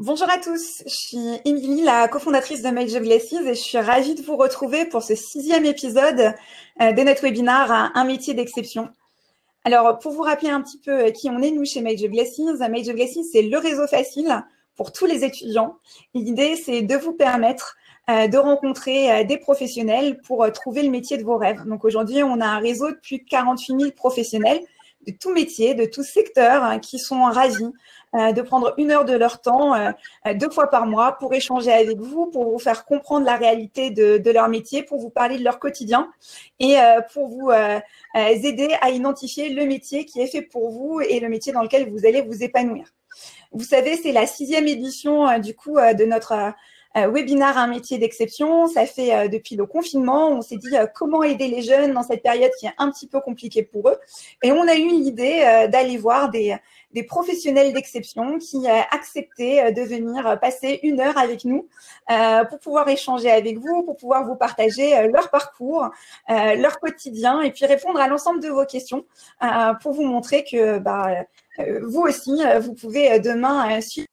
Bonjour à tous, je suis Émilie, la cofondatrice de Major Glasses et je suis ravie de vous retrouver pour ce sixième épisode euh, de notre webinaire Un métier d'exception. Alors, pour vous rappeler un petit peu qui on est, nous, chez Major Glasses, Major Glasses, c'est le réseau facile pour tous les étudiants. L'idée, c'est de vous permettre euh, de rencontrer euh, des professionnels pour trouver le métier de vos rêves. Donc aujourd'hui, on a un réseau de plus de 48 000 professionnels de tout métier, de tout secteur, hein, qui sont ravis euh, de prendre une heure de leur temps euh, euh, deux fois par mois pour échanger avec vous, pour vous faire comprendre la réalité de, leur métier, pour vous parler de leur quotidien et pour vous aider à identifier le métier qui est fait pour vous et le métier dans lequel vous allez vous épanouir. Vous savez, c'est la sixième édition du coup de notre euh, webinaire un métier d'exception. Ça fait euh, depuis le confinement, on s'est dit euh, comment aider les jeunes dans cette période qui est un petit peu compliquée pour eux. Et on a eu l'idée d'aller voir des, des professionnels d'exception qui acceptaient de venir passer une heure avec nous pour pouvoir échanger avec vous, pour pouvoir vous partager leur parcours, leur quotidien et puis répondre à l'ensemble de vos questions pour vous montrer que bah, vous aussi, vous pouvez demain suivre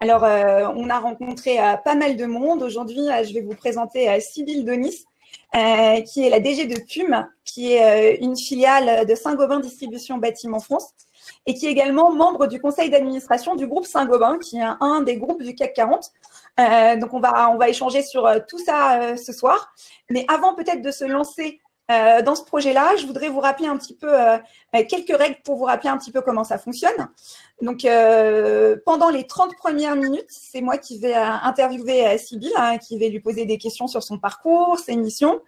alors, euh, on a rencontré euh, pas mal de monde. Aujourd'hui, euh, je vais vous présenter Sybille Donis, qui est la DG de PUM, qui est une filiale de Saint-Gobain Distribution Bâtiment France, et qui est également membre du conseil d'administration du groupe Saint-Gobain, qui est un des groupes du CAC 40. donc, on va, on va échanger sur tout ça ce soir. Mais avant peut-être de se lancer euh, dans ce projet-là, je voudrais vous rappeler un petit peu euh, euh, quelques règles pour vous rappeler un petit peu comment ça fonctionne. Donc, pendant les 30 premières minutes, c'est moi qui vais interviewer Sybille, hein, qui vais lui poser des questions sur son parcours, ses missions.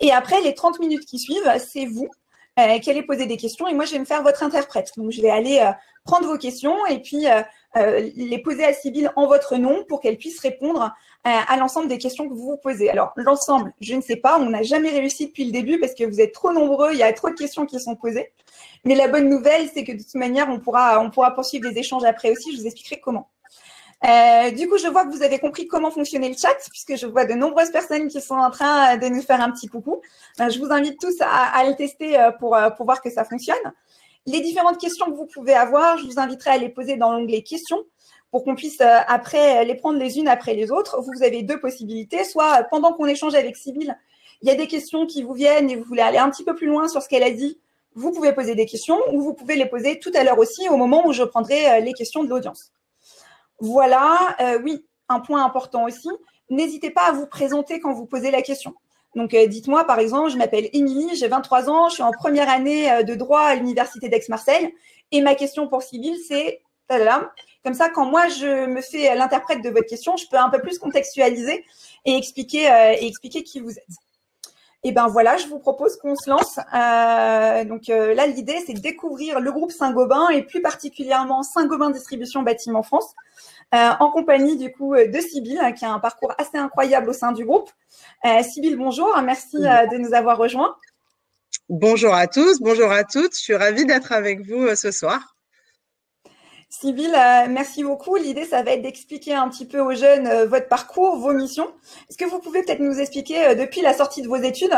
Et après, les 30 minutes qui suivent, c'est vous qui allez poser des questions et moi, je vais me faire votre interprète. Donc, je vais aller prendre vos questions et puis les poser à Sybille en votre nom pour qu'elle puisse répondre euh, à l'ensemble des questions que vous vous posez. Alors, l'ensemble, je ne sais pas, on n'a jamais réussi depuis le début parce que vous êtes trop nombreux, il y a trop de questions qui sont posées. Mais la bonne nouvelle, c'est que de toute manière, on pourra, on pourra poursuivre les échanges après aussi. Je vous expliquerai comment. Euh, du coup, je vois que vous avez compris comment fonctionnait le chat, puisque je vois de nombreuses personnes qui sont en train de nous faire un petit coucou. Euh, je vous invite tous à, à le tester pour, pour voir que ça fonctionne. Les différentes questions que vous pouvez avoir, je vous inviterai à les poser dans l'onglet questions pour qu'on puisse euh, après les prendre les unes après les autres. Vous avez deux possibilités. Soit euh, pendant qu'on échange avec Sybille, il y a des questions qui vous viennent et vous voulez aller un petit peu plus loin sur ce qu'elle a dit, vous pouvez poser des questions ou vous pouvez les poser tout à l'heure aussi au moment où je prendrai euh, les questions de l'audience. Voilà, oui, un point important aussi, n'hésitez pas à vous présenter quand vous posez la question. Donc, dites-moi, par exemple, je m'appelle Émilie, j'ai 23 ans, je suis en première année de droit à l'Université d'Aix-Marseille. Et ma question pour Sybille, c'est comme ça, quand moi je me fais l'interprète de votre question, je peux un peu plus contextualiser et expliquer, euh, qui vous êtes. Et ben voilà, je vous propose qu'on se lance. Euh, donc euh, là, l'idée, c'est de découvrir le groupe Saint-Gobain et plus particulièrement Saint-Gobain Distribution Bâtiment France, en compagnie du coup de Sybille, qui a un parcours assez incroyable au sein du groupe. Sybille, bonjour, merci de nous avoir rejoints. Bonjour à tous, bonjour à toutes. Je suis ravie d'être avec vous ce soir. Sybille, euh, merci beaucoup. L'idée, ça va être d'expliquer un petit peu aux jeunes euh, votre parcours, vos missions. Est-ce que vous pouvez peut-être nous expliquer, euh, depuis la sortie de vos études,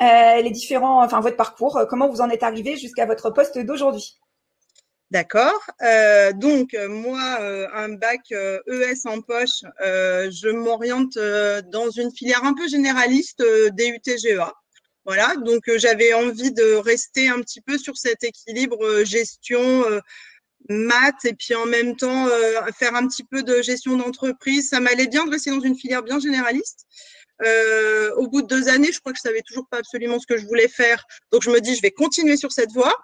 les différents, enfin votre parcours, comment vous en êtes arrivé jusqu'à votre poste d'aujourd'hui? D'accord. donc moi, un bac ES e en poche, je m'oriente dans une filière un peu généraliste DUT-GEA. Voilà, donc j'avais envie de rester un petit peu sur cet équilibre gestion, maths et puis en même temps euh, faire un petit peu de gestion d'entreprise. Ça m'allait bien de rester dans une filière bien généraliste. Euh, au bout de deux années, je crois que je savais toujours pas absolument ce que je voulais faire. Donc je me dis, je vais continuer sur cette voie.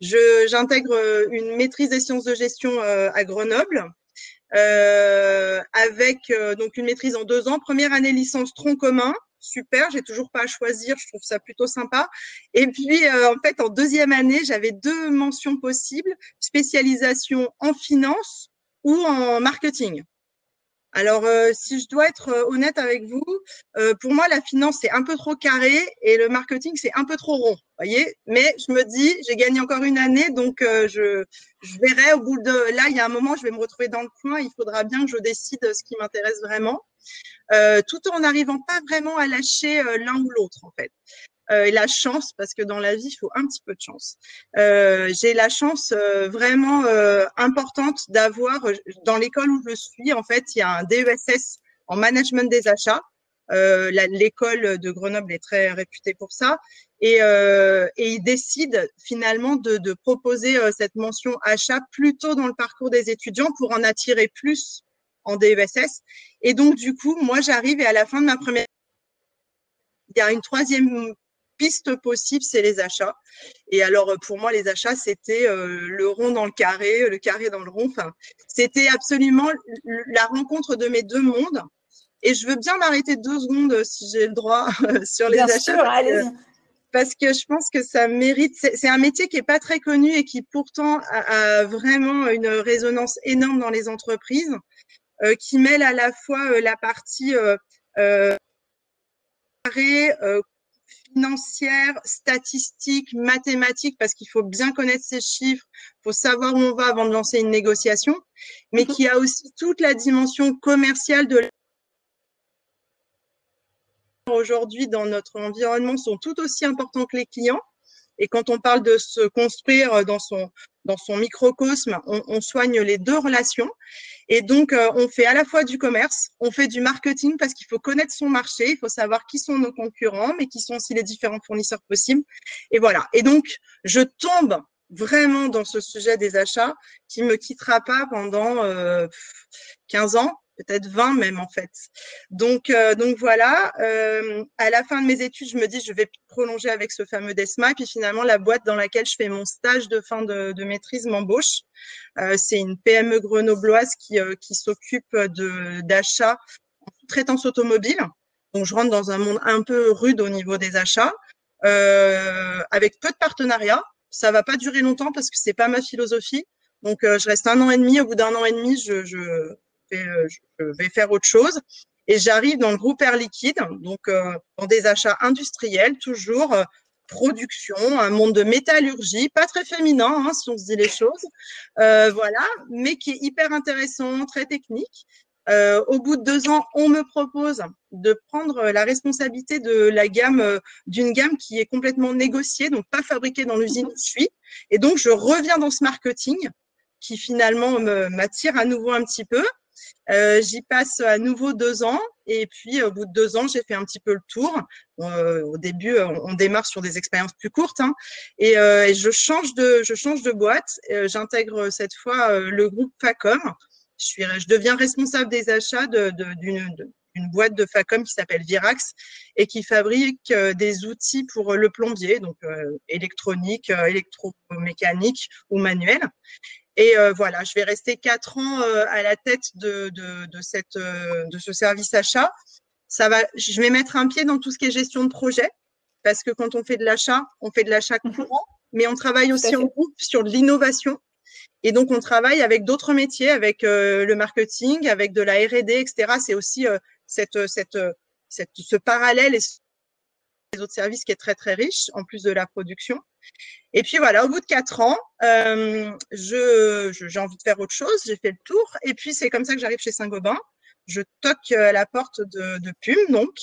J'intègre euh, une maîtrise des sciences de gestion à Grenoble. avec donc une maîtrise en deux ans, première année licence tronc commun, super, j'ai toujours pas à choisir, je trouve ça plutôt sympa. Et puis, euh, en fait, en deuxième année, j'avais deux mentions possibles, spécialisation en finance ou en marketing. Alors, euh, si je dois être euh, honnête avec vous, pour moi, la finance, c'est un peu trop carré et le marketing, c'est un peu trop rond. voyez Mais je me dis, j'ai gagné encore une année, donc je, je verrai au bout de... Là, il y a un moment, je vais me retrouver dans le coin, il faudra bien que je décide ce qui m'intéresse vraiment. Euh, tout en n'arrivant pas vraiment à lâcher euh, l'un ou l'autre en fait. Euh, et la chance, parce que dans la vie, il faut un petit peu de chance. Euh, j'ai la chance euh, vraiment euh, importante d'avoir, dans l'école où je suis, en fait, il y a un DESS en management des achats. l'école de Grenoble est très réputée pour ça. Et, et ils décident finalement de, de proposer cette mention achat plus tôt dans le parcours des étudiants pour en attirer plus en DESS. Et donc, du coup, moi, j'arrive et à la fin de ma première il y a une troisième piste possible, c'est les achats. Et alors, euh, pour moi, les achats, c'était euh, le rond dans le carré, le carré dans le rond. Enfin, c'était absolument la rencontre de mes deux mondes. Et je veux bien m'arrêter deux secondes, si j'ai le droit, sur les achats. Sûr, parce que je pense que ça mérite. C'est un métier qui est pas très connu et qui pourtant a, vraiment une résonance énorme dans les entreprises, euh, qui mêle à la fois la partie euh, euh, financière, statistique, mathématique, parce qu'il faut bien connaître ces chiffres, il faut savoir où on va avant de lancer une négociation, mais mhm. qui a aussi toute la dimension commerciale de aujourd'hui dans notre environnement sont tout aussi importants que les clients. Et quand on parle de se construire dans son, dans son microcosme, on, on soigne les deux relations. Et donc, euh, on fait à la fois du commerce, on fait du marketing parce qu'il faut connaître son marché, il faut savoir qui sont nos concurrents, mais qui sont aussi les différents fournisseurs possibles. Et voilà. Et donc, je tombe vraiment dans ce sujet des achats qui me quittera pas pendant euh, 15 ans peut-être 20 même en fait. Donc, euh, donc voilà, euh, à la fin de mes études, je me dis je vais prolonger avec ce fameux DESMA. Et puis finalement, la boîte dans laquelle je fais mon stage de fin de, de maîtrise m'embauche. Euh, c'est une PME grenobloise qui, euh, qui s'occupe d'achat en traitance automobile. Donc je rentre dans un monde un peu rude au niveau des achats, euh, avec peu de partenariats. Ça va pas durer longtemps parce que c'est pas ma philosophie. Donc je reste un an et demi. Au bout d'un an et demi, je, je euh, je vais faire autre chose. Et j'arrive dans le groupe Air Liquide, donc euh, dans des achats industriels, toujours euh, production, un monde de métallurgie, pas très féminin hein, si on se dit les choses, voilà, mais qui est hyper intéressant, très technique. au bout de deux ans, on me propose de prendre la responsabilité de la gamme, d'une gamme qui est complètement négociée, donc pas fabriquée dans l'usine où je suis. Et donc, je reviens dans ce marketing qui finalement m'attire à nouveau un petit peu. Euh, j'y passe à nouveau deux ans et puis au bout de deux ans, j'ai fait un petit peu le tour. Euh, au début, on, démarre sur des expériences plus courtes hein, et, euh, je change de je change de boîte. J'intègre cette fois le groupe Facom. Je deviens responsable des achats d'une de, une boîte de Facom qui s'appelle Virax et qui fabrique des outils pour le plombier, donc électronique, électromécanique ou manuel. Et euh, voilà, je vais rester quatre ans euh, à la tête de, de, de, cette, euh, de ce service achat. Ça va, je vais mettre un pied dans tout ce qui est gestion de projet, parce que quand on fait de l'achat, on fait de l'achat mhm. courant, mais on travaille aussi en groupe sur de l'innovation. Et donc, on travaille avec d'autres métiers, avec le marketing, avec de la R&D, etc. C'est aussi cette, cette, cette, ce parallèle et les autres services qui est très, très riche, en plus de la production. Et puis voilà, au bout de quatre ans, euh, j'ai envie de faire autre chose, j'ai fait le tour. Et puis c'est comme ça que j'arrive chez Saint-Gobain. Je toque à la porte de, de Pume, donc.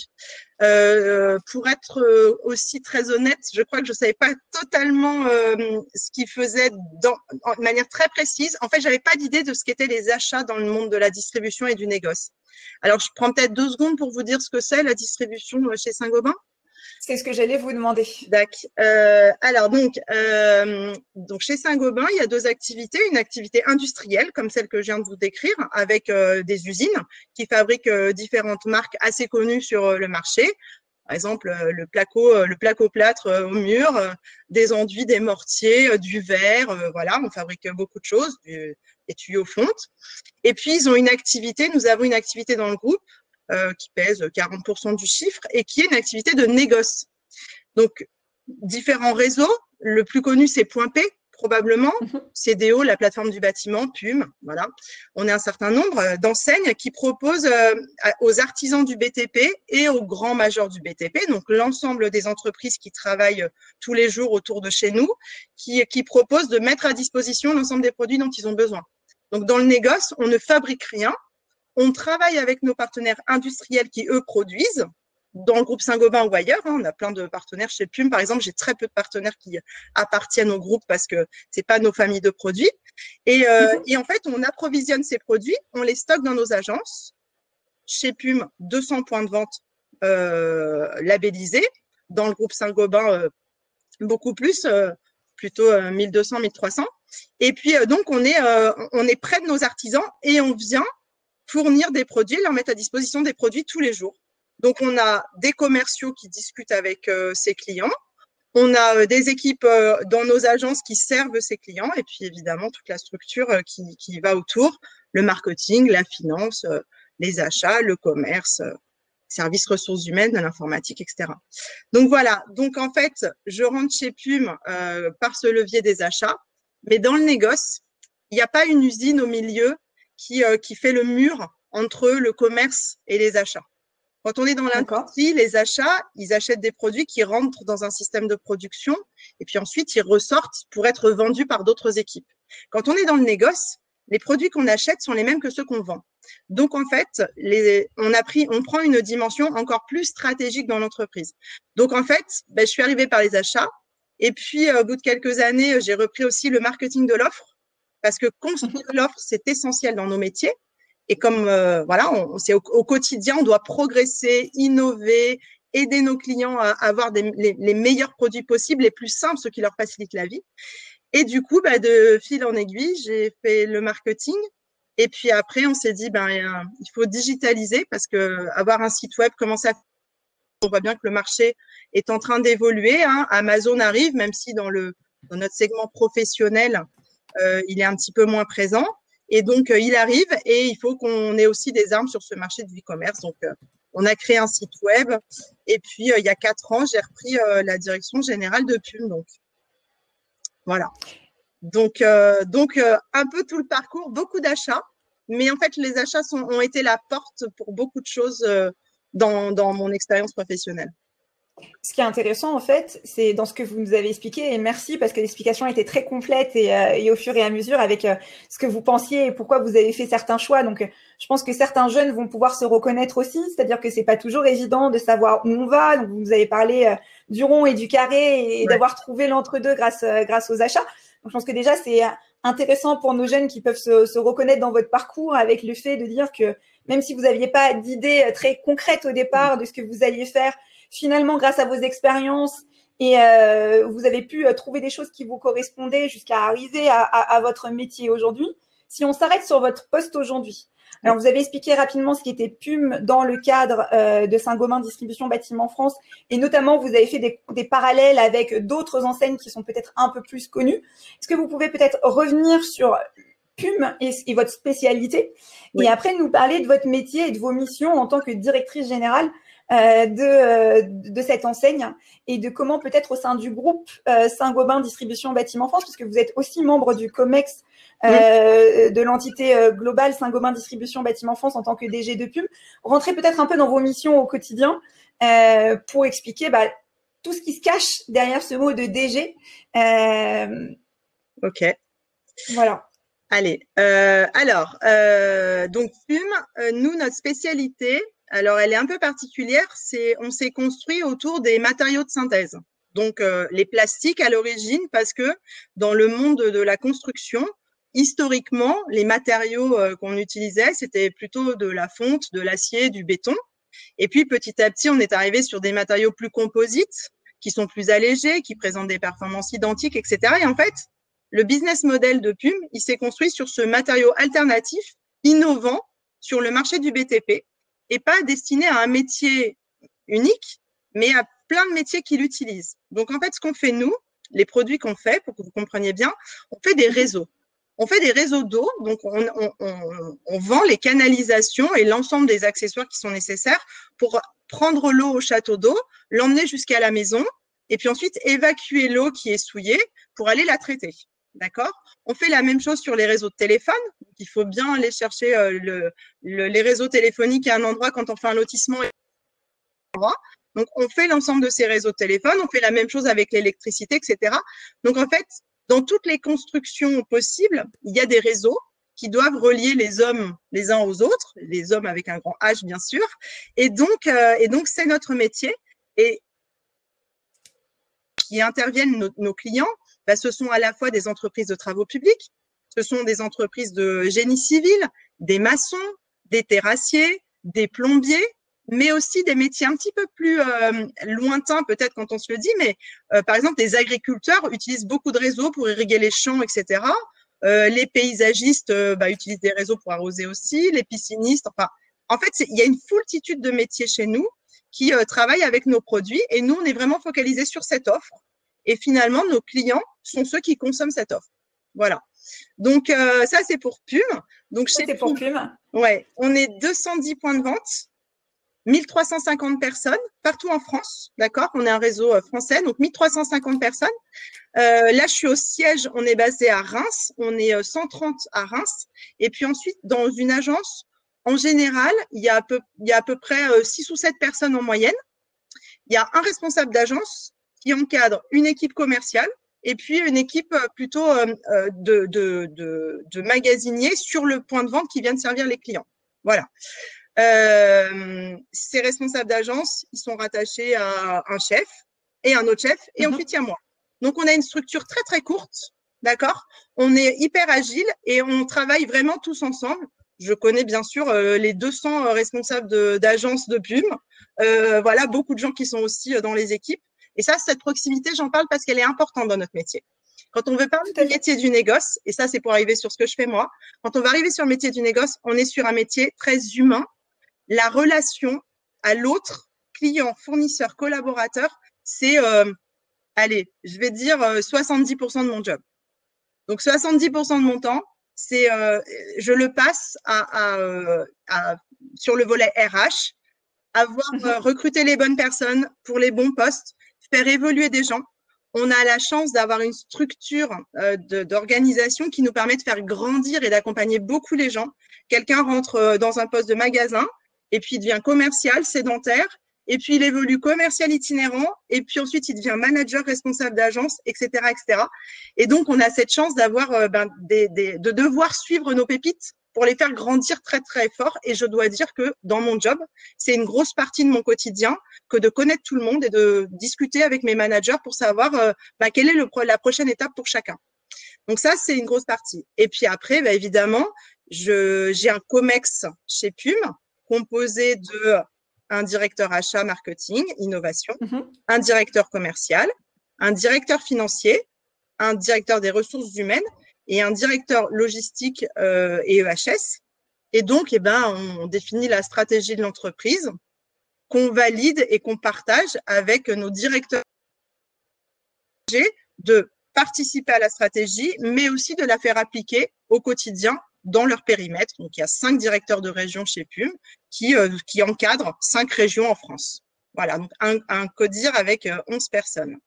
Euh, pour être euh, aussi très honnête, je crois que je savais pas totalement euh, ce qu'ils faisaient dans, de manière très précise. En fait, j'avais pas d'idée de ce qu'étaient les achats dans le monde de la distribution et du négoce. Alors, je prends peut-être deux secondes pour vous dire ce que c'est la distribution chez Saint-Gobain. C'est ce que j'allais vous demander. D'accord. Euh, alors donc, euh, donc chez Saint-Gobain, il y a deux activités. Une activité industrielle, comme celle que je viens de vous décrire, avec euh, des usines qui fabriquent euh, différentes marques assez connues sur euh, le marché. Par exemple, le placo, le placo plâtre au mur, des enduits, des mortiers, du verre. voilà, on fabrique beaucoup de choses, des tuyaux fontes. Et puis, ils ont une activité, nous avons une activité dans le groupe qui pèse 40% du chiffre et qui est une activité de négoce. Donc, différents réseaux. Le plus connu, c'est Point P, probablement. Mhm. CDO, la plateforme du bâtiment, PUM, voilà. On est un certain nombre euh, d'enseignes qui proposent euh, aux artisans du BTP et aux grands majors du BTP, donc l'ensemble des entreprises qui travaillent tous les jours autour de chez nous, qui, qui proposent de mettre à disposition l'ensemble des produits dont ils ont besoin. Donc, dans le négoce, on ne fabrique rien, on travaille avec nos partenaires industriels qui, eux, produisent. dans le groupe Saint-Gobain ou ailleurs. Hein, on a plein de partenaires chez Pume, par exemple. J'ai très peu de partenaires qui appartiennent au groupe parce que c'est pas nos familles de produits. Et, euh, mhm. et, en fait, on approvisionne ces produits, on les stocke dans nos agences. Chez Pume, 200 points de vente euh, labellisés. Dans le groupe Saint-Gobain, euh, beaucoup plus, euh, plutôt 1200, 1300. Et puis donc on est on est près de nos artisans et on vient fournir des produits, leur mettre à disposition des produits tous les jours. Donc, on a des commerciaux qui discutent avec euh, ces clients. On a euh, des équipes euh, dans nos agences qui servent ces clients et puis évidemment toute la structure qui, qui va autour, le marketing, la finance, les achats, le commerce, services ressources humaines, l'informatique, etc. Donc voilà, donc en fait, je rentre chez Pume par ce levier des achats, mais dans le négoce, il n'y a pas une usine au milieu qui, qui fait le mur entre le commerce et les achats. Quand on est dans l'industrie, les achats, ils achètent des produits qui rentrent dans un système de production et puis ensuite ils ressortent pour être vendus par d'autres équipes. Quand on est dans le négoce, les produits qu'on achète sont les mêmes que ceux qu'on vend. Donc en fait, les, on a pris, on prend une dimension encore plus stratégique dans l'entreprise. Donc en fait, ben, je suis arrivée par les achats et puis au bout de quelques années, j'ai repris aussi le marketing de l'offre parce que construire l'offre c'est essentiel dans nos métiers. Et comme euh, voilà, on, c'est au, quotidien, on doit progresser, innover, aider nos clients à, avoir des, les, meilleurs produits possibles, les plus simples, ceux qui leur facilitent la vie. Et du coup, bah, de fil en aiguille, j'ai fait le marketing. Et puis après, on s'est dit, ben, il faut digitaliser parce que avoir un site web, comment ça On voit bien que le marché est en train d'évoluer. Hein. Amazon arrive, même si dans le dans notre segment professionnel, il est un petit peu moins présent. Et donc, euh, il arrive et il faut qu'on ait aussi des armes sur ce marché du e-commerce. Donc, euh, on a créé un site web. Et puis, euh, il y a quatre ans, j'ai repris la direction générale de PUM. Donc, voilà. Donc, donc un peu tout le parcours, beaucoup d'achats. Mais en fait, les achats ont été la porte pour beaucoup de choses dans mon expérience professionnelle. Ce qui est intéressant, en fait, c'est dans ce que vous nous avez expliqué, et merci parce que l'explication était très complète et, euh, et, au fur et à mesure avec euh, ce que vous pensiez et pourquoi vous avez fait certains choix. Donc, je pense que certains jeunes vont pouvoir se reconnaître aussi, c'est-à-dire que c'est pas toujours évident de savoir où on va. Donc, vous nous avez parlé euh, du rond et du carré et, d'avoir trouvé l'entre-deux grâce, grâce aux achats. Donc, je pense que déjà, c'est intéressant pour nos jeunes qui peuvent se, se, reconnaître dans votre parcours avec le fait de dire que même si vous n'aviez pas d'idée très concrète au départ de ce que vous alliez faire, finalement, grâce à vos expériences, et euh, vous avez pu euh, trouver des choses qui vous correspondaient jusqu'à arriver à, à, à, votre métier aujourd'hui. Si on s'arrête sur votre poste aujourd'hui, alors vous avez expliqué rapidement ce qui était PUM dans le cadre euh, de Saint-Gobain Distribution Bâtiment France, et notamment vous avez fait des, des parallèles avec d'autres enseignes qui sont peut-être un peu plus connues. Est-ce que vous pouvez peut-être revenir sur PUM et, et votre spécialité, et après nous parler de votre métier et de vos missions en tant que directrice générale de, euh, de cette enseigne et de comment peut-être au sein du groupe euh, Saint-Gobain Distribution Bâtiment France, puisque vous êtes aussi membre du COMEX de l'entité globale Saint-Gobain Distribution Bâtiment France en tant que DG de pub, rentrez peut-être un peu dans vos missions au quotidien pour expliquer bah, tout ce qui se cache derrière ce mot de DG. ok. Voilà. Allez, euh, alors, euh, donc Fume, nous, notre spécialité, alors, elle est un peu particulière. C'est, on s'est construit autour des matériaux de synthèse. Donc, euh, les plastiques à l'origine, parce que dans le monde de la construction, historiquement, les matériaux euh, qu'on utilisait, c'était plutôt de la fonte, de l'acier, du béton. Et puis, petit à petit, on est arrivé sur des matériaux plus composites, qui sont plus allégés, qui présentent des performances identiques, etc. Et en fait, le business model de PUM, il s'est construit sur ce matériau alternatif, innovant, sur le marché du BTP, et pas destiné à un métier unique, mais à plein de métiers qui l'utilisent. Donc en fait, ce qu'on fait nous, les produits qu'on fait, pour que vous compreniez bien, on fait des réseaux. On fait des réseaux d'eau, donc on, on, vend les canalisations et l'ensemble des accessoires qui sont nécessaires pour prendre l'eau au château d'eau, l'emmener jusqu'à la maison et puis ensuite évacuer l'eau qui est souillée pour aller la traiter. D'accord? On fait la même chose sur les réseaux de téléphone. il faut bien aller chercher euh, le, les réseaux téléphoniques à un endroit quand on fait un lotissement. Donc, on fait l'ensemble de ces réseaux de téléphone. On fait la même chose avec l'électricité, etc. Donc, en fait, dans toutes les constructions possibles, il y a des réseaux qui doivent relier les hommes les uns aux autres, les hommes avec un grand H bien sûr. Et donc, et donc c'est notre métier. Et qui interviennent nos, clients, bah, ce sont à la fois des entreprises de travaux publics, ce sont des entreprises de génie civil, des maçons, des terrassiers, des plombiers, mais aussi des métiers un petit peu plus euh, lointains peut-être quand on se le dit, mais euh, par exemple, des agriculteurs utilisent beaucoup de réseaux pour irriguer les champs, etc. Euh, les paysagistes bah, utilisent des réseaux pour arroser aussi, les piscinistes, enfin, en fait, il y a une foultitude de métiers chez nous qui travaillent avec nos produits et nous, on est vraiment focalisé sur cette offre. Et finalement, nos clients sont ceux qui consomment cette offre. Voilà. Donc ça, c'est pour Pume. Donc c'est pour Pume. Ouais, on est 210 points de vente 1350 personnes partout en France, d'accord? On est un réseau euh, français, donc 1350 personnes. Euh, là, je suis au siège, on est basé à Reims, on est 130 euh, à Reims. Et puis ensuite, dans une agence, en général, il y a à peu, il y a à peu près 6 ou 7 personnes en moyenne. Il y a un responsable d'agence qui encadre une équipe commerciale et puis une équipe plutôt de, de, de, de magasiniers sur le point de vente qui vient de servir les clients. Voilà. Euh, ces responsables d'agence, ils sont rattachés à un chef et un autre chef, et mhm. ensuite il y a moi. Donc on a une structure très très courte, d'accord? On est hyper agile et on travaille vraiment tous ensemble. Je connais bien sûr euh, les 200 euh, responsables d'agence de, de Euh, voilà, beaucoup de gens qui sont aussi dans les équipes. Et ça, cette proximité, j'en parle parce qu'elle est importante dans notre métier. Quand on veut parler du métier du négoce, et ça c'est pour arriver sur ce que je fais moi, quand on va arriver sur le métier du négoce, on est sur un métier très humain la relation à l'autre, client, fournisseur, collaborateur, c'est, euh, allez, je vais dire 70% euh, de mon job. Donc 70% de mon temps, c'est, euh, je le passe à, sur le volet RH, avoir mhm. recruté les bonnes personnes pour les bons postes, faire évoluer des gens. On a la chance d'avoir une structure d'organisation qui nous permet de faire grandir et d'accompagner beaucoup les gens. Quelqu'un rentre dans un poste de magasin, et puis il devient commercial, sédentaire, et puis il évolue commercial itinérant, et puis ensuite il devient manager responsable d'agence, etc., etc. Et donc on a cette chance d'avoir, euh, ben, des, de devoir suivre nos pépites pour les faire grandir très très fort. Et je dois dire que dans mon job, c'est une grosse partie de mon quotidien que de connaître tout le monde et de discuter avec mes managers pour savoir euh, ben, quelle est le, la prochaine étape pour chacun. Donc ça, c'est une grosse partie. Et puis après, ben, évidemment, j'ai un COMEX chez Pume composé de un directeur achat, marketing, innovation, mhm. un directeur commercial, un directeur financier, un directeur des ressources humaines et un directeur logistique euh, et EHS. Et donc, eh ben, on définit la stratégie de l'entreprise qu'on valide et qu'on partage avec nos directeurs de participer à la stratégie, mais aussi de la faire appliquer au quotidien dans leur périmètre. Donc, il y a cinq directeurs de région chez PUM qui, euh, qui encadrent cinq régions en France. Voilà, donc un, un CODIR avec 11 euh, personnes.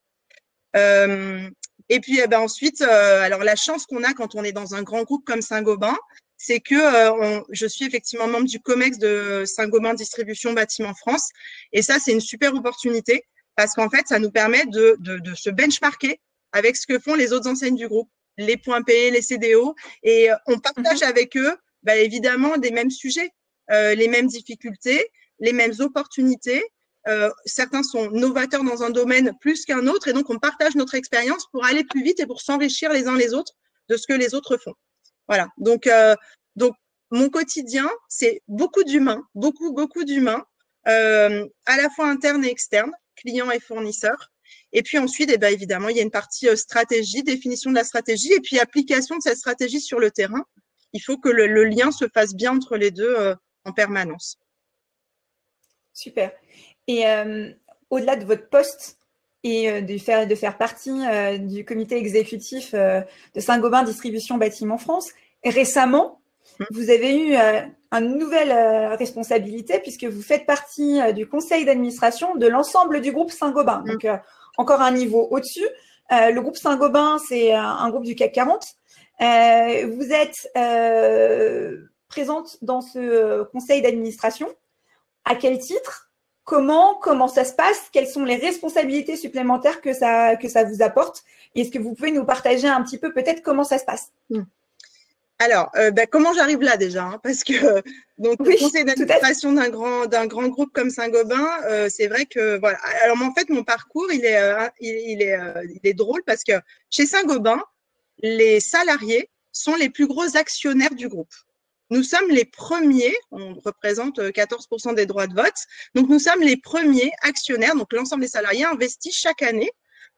Et puis eh ben ensuite, euh, alors la chance qu'on a quand on est dans un grand groupe comme Saint-Gobain, c'est que on, je suis effectivement membre du COMEX de Saint-Gobain Distribution Bâtiment France. Et ça, c'est une super opportunité parce qu'en fait, ça nous permet de, de, de se benchmarker avec ce que font les autres enseignes du groupe les points payés, les CDO, et euh, on partage mhm. avec eux bah, évidemment des mêmes sujets, euh, les mêmes difficultés, les mêmes opportunités. Euh, certains sont novateurs dans un domaine plus qu'un autre, et donc on partage notre expérience pour aller plus vite et pour s'enrichir les uns les autres de ce que les autres font. Voilà. Donc, donc mon quotidien, c'est beaucoup d'humains, beaucoup beaucoup d'humains, à la fois internes et externes, clients et fournisseurs. Et puis ensuite, eh ben, évidemment, il y a une partie euh, stratégie, définition de la stratégie, et puis application de cette stratégie sur le terrain. Il faut que le, lien se fasse bien entre les deux euh, en permanence. Super. Et euh, au-delà de votre poste et de, faire, de faire partie du comité exécutif de Saint-Gobain Distribution Bâtiment France, récemment, hum. vous avez eu une nouvelle responsabilité puisque vous faites partie du conseil d'administration de l'ensemble du groupe Saint-Gobain. Hum. Donc, encore un niveau au-dessus. Euh, le groupe Saint-Gobain, c'est un, groupe du CAC 40. Euh, vous êtes euh, présente dans ce conseil d'administration. À quel titre? Comment Comment ça se passe Quelles sont les responsabilités supplémentaires que ça que ça vous apporte Est-ce que vous pouvez nous partager un petit peu peut-être comment ça se passe? Hmm. alors, euh, bah, comment j'arrive là déjà hein, Parce que donc le conseil d'administration d'un grand d'un grand groupe comme Saint-Gobain, euh, c'est vrai que voilà. Alors en fait, mon parcours, il est euh, il, est il est drôle parce que chez Saint-Gobain, les salariés sont les plus gros actionnaires du groupe. Nous sommes les premiers, on représente 14% des droits de vote, donc nous sommes les premiers actionnaires, donc l'ensemble des salariés investissent chaque année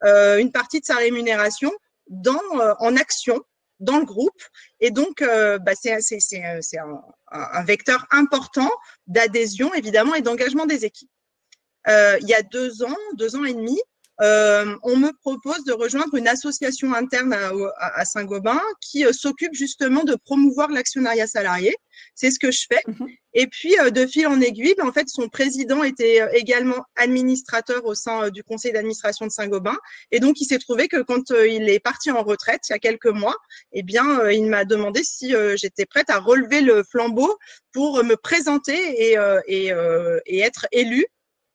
une partie de sa rémunération dans en actions dans le groupe. Et donc, euh, bah, c'est un, vecteur important d'adhésion, évidemment, et d'engagement des équipes. Euh, il y a deux ans, deux ans et demi, euh, on me propose de rejoindre une association interne à, Saint-Gobain qui euh, s'occupe justement de promouvoir l'actionnariat salarié. C'est ce que je fais. Mhm. Et puis, euh, de fil en aiguille, ben, en fait, son président était également administrateur au sein du conseil d'administration de Saint-Gobain. Et donc, il s'est trouvé que quand il est parti en retraite, il y a quelques mois, eh bien, il m'a demandé si j'étais prête à relever le flambeau pour me présenter et, et, et être élue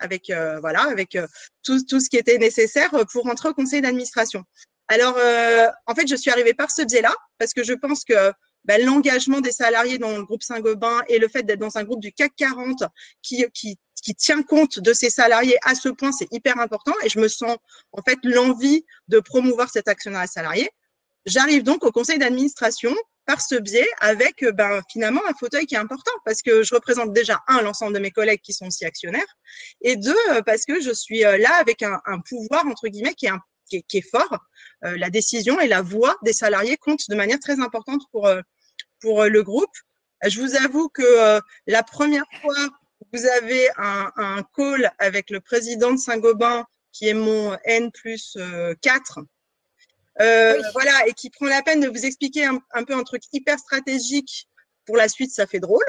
avec euh, voilà, avec euh, tout, tout, ce qui était nécessaire euh, pour rentrer au conseil d'administration. Alors, en fait, je suis arrivée par ce biais-là parce que je pense que bah, l'engagement des salariés dans le groupe Saint-Gobain et le fait d'être dans un groupe du CAC 40 qui, qui, qui tient compte de ses salariés à ce point, c'est hyper important. Et je me sens en fait l'envie de promouvoir cet actionnariat salarié. J'arrive donc au conseil d'administration par ce biais avec euh, ben, finalement un fauteuil qui est important parce que je représente déjà un l'ensemble de mes collègues qui sont aussi actionnaires et deux euh, parce que je suis euh, là avec un, pouvoir entre guillemets qui est, un, qui est, qui est fort. la décision et la voix des salariés comptent de manière très importante pour pour le groupe. Je vous avoue que la première fois vous avez un, un call avec le président de Saint-Gobain qui est mon N plus 4 euh, voilà, et qui prend la peine de vous expliquer un, peu un truc hyper stratégique. Pour la suite, ça fait drôle.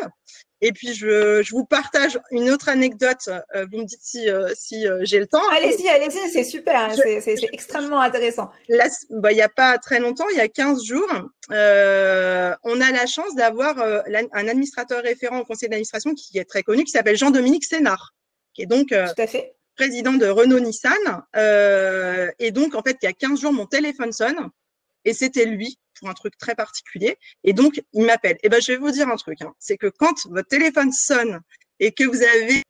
Et puis, je, je vous partage une autre anecdote. Euh, vous me dites si, euh, si j'ai le temps. Allez-y, allez-y, c'est super. Hein, c'est extrêmement intéressant. Bah, il n'y a pas très longtemps, il y a 15 jours, on a la chance d'avoir un administrateur référent au conseil d'administration qui est très connu, qui s'appelle Jean-Dominique Sénard, qui est donc Tout à fait président de Renault Nissan. Euh, et donc, en fait, il y a 15 jours, mon téléphone sonne et c'était lui pour un truc très particulier. Et donc, il m'appelle. Et ben, je vais vous dire un truc. Hein. c'est que quand votre téléphone sonne et que vous avez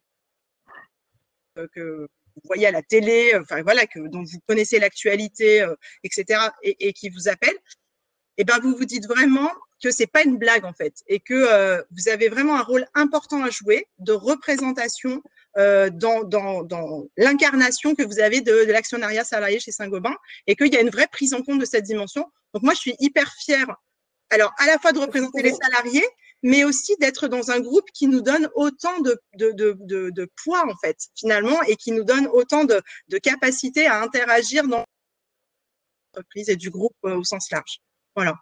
euh, que vous voyez à la télé, enfin voilà, que dont vous connaissez l'actualité, euh, etc., et, qui vous appelle, et ben vous vous dites vraiment que c'est pas une blague en fait, et que euh, vous avez vraiment un rôle important à jouer de représentation euh, dans, dans, dans l'incarnation que vous avez de, de l'actionnariat salarié chez Saint-Gobain et qu'il y a une vraie prise en compte de cette dimension. Donc moi, je suis hyper fière, alors à la fois de représenter les salariés, mais aussi d'être dans un groupe qui nous donne autant de, de, de, de, poids en fait finalement et qui nous donne autant de, de capacité à interagir dans l'entreprise et du groupe euh, au sens large. Voilà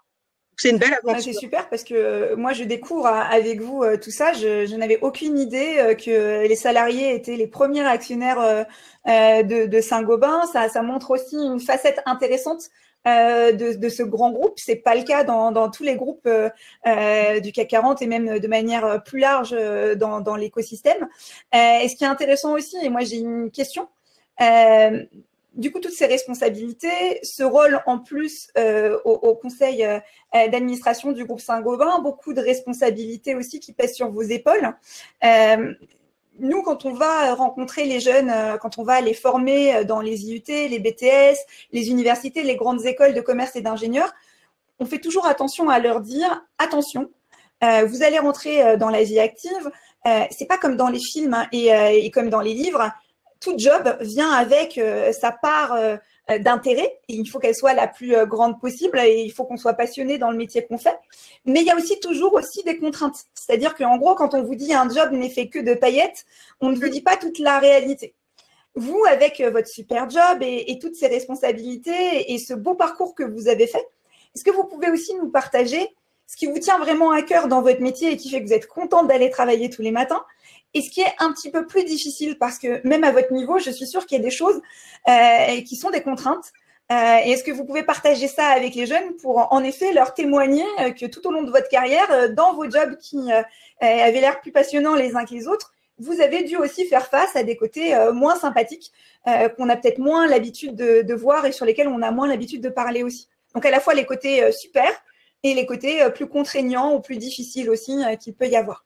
c'est une belle aventure. c'est super parce que euh, moi, je découvre euh, avec vous euh, tout ça. Je, n'avais aucune idée que les salariés étaient les premiers actionnaires de, Saint-Gobain. Ça, ça montre aussi une facette intéressante de, ce grand groupe. C'est pas le cas dans, tous les groupes du CAC 40 et même de manière plus large dans, dans l'écosystème. et ce qui est intéressant aussi, et moi j'ai une question, du coup, toutes ces responsabilités, ce rôle en plus euh, au, conseil euh, d'administration du groupe Saint-Gobain, beaucoup de responsabilités aussi qui pèsent sur vos épaules. Euh, nous, quand on va rencontrer les jeunes, quand on va les former dans les IUT, les BTS, les universités, les grandes écoles de commerce et d'ingénieurs, on fait toujours attention à leur dire attention, vous allez rentrer dans la vie active. c'est pas comme dans les films hein, et, et comme dans les livres tout job vient avec euh, sa part euh, d'intérêt il faut qu'elle soit la plus euh, grande possible et il faut qu'on soit passionné dans le métier qu'on fait. Mais il y a aussi toujours aussi des contraintes. C'est-à-dire qu'en gros, quand on vous dit un job n'est fait que de paillettes, on ne vous dit pas toute la réalité. Vous, avec votre super job et, et toutes ces responsabilités et ce beau parcours que vous avez fait, est-ce que vous pouvez aussi nous partager ce qui vous tient vraiment à cœur dans votre métier et qui fait que vous êtes contente d'aller travailler tous les matins et ce qui est un petit peu plus difficile, parce que même à votre niveau, je suis sûre qu'il y a des choses euh, qui sont des contraintes. Euh, Est-ce que vous pouvez partager ça avec les jeunes pour en effet leur témoigner euh, que tout au long de votre carrière, dans vos jobs qui avaient l'air plus passionnants les uns que les autres, vous avez dû aussi faire face à des côtés moins sympathiques qu'on a peut-être moins l'habitude de, de, voir et sur lesquels on a moins l'habitude de parler aussi. Donc à la fois les côtés super, et les côtés plus contraignants ou plus difficiles aussi qu'il peut y avoir.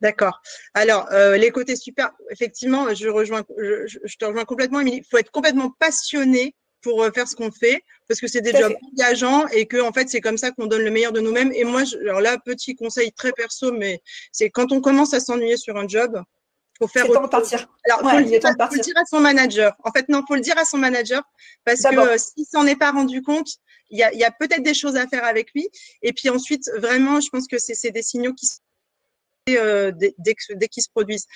D'accord. Alors, euh, les côtés super, effectivement, je rejoins, je, te rejoins complètement, Il faut être complètement passionné pour euh, faire ce qu'on fait, parce que c'est des jobs engageants et que en fait c'est comme ça qu'on donne le meilleur de nous-mêmes. Et moi, je, alors là, petit conseil très perso, mais c'est quand on commence à s'ennuyer sur un job, faut faire. C'est temps de partir. Alors, faut, le dire, faut, le dire, à son manager. En fait, non, faut le dire à son manager parce que euh, s'il s'en est pas rendu compte, il y a, y a peut-être des choses à faire avec lui. Et puis ensuite, vraiment, je pense que c'est des signaux qui euh, dès, dès qu'ils se produisent.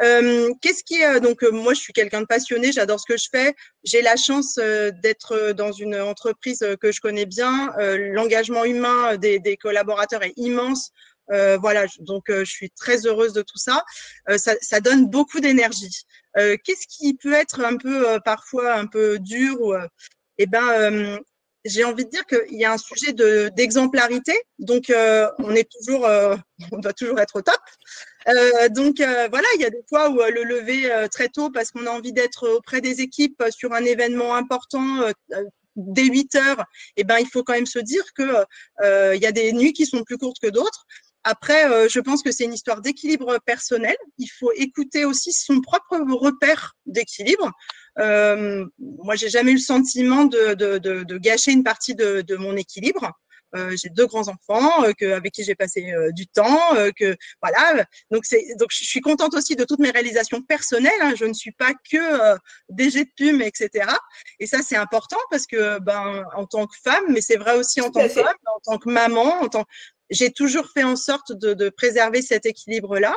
Euh, qu'est-ce qui est donc euh, moi je suis quelqu'un de passionné, j'adore ce que je fais. J'ai la chance d'être dans une entreprise que je connais bien. L'engagement humain des, des, collaborateurs est immense. voilà, donc je suis très heureuse de tout ça. Ça, ça, donne beaucoup d'énergie. Qu'est-ce qui peut être un peu parfois un peu dur ou eh ben j'ai envie de dire qu'il y a un sujet d'exemplarité. donc, euh, on est toujours, euh, on doit toujours être au top. Euh, donc, voilà, il y a des fois où le lever très tôt parce qu'on a envie d'être auprès des équipes sur un événement important dès 8 heures, eh ben, il faut quand même se dire que il y a des nuits qui sont plus courtes que d'autres. Après, je pense que c'est une histoire d'équilibre personnel. Il faut écouter aussi son propre repère d'équilibre. Euh, moi, j'ai jamais eu le sentiment de, de, de, de gâcher une partie de, mon équilibre. Euh, j'ai deux grands enfants euh, que, avec qui j'ai passé euh, du temps, euh, que voilà. Donc c'est donc je suis contente aussi de toutes mes réalisations personnelles. Hein. Je ne suis pas que DG de plume, etc. Et ça c'est important parce que ben en tant que femme, mais c'est vrai aussi en tant que femme, en tant que maman, en tant j'ai toujours fait en sorte de, de préserver cet équilibre là.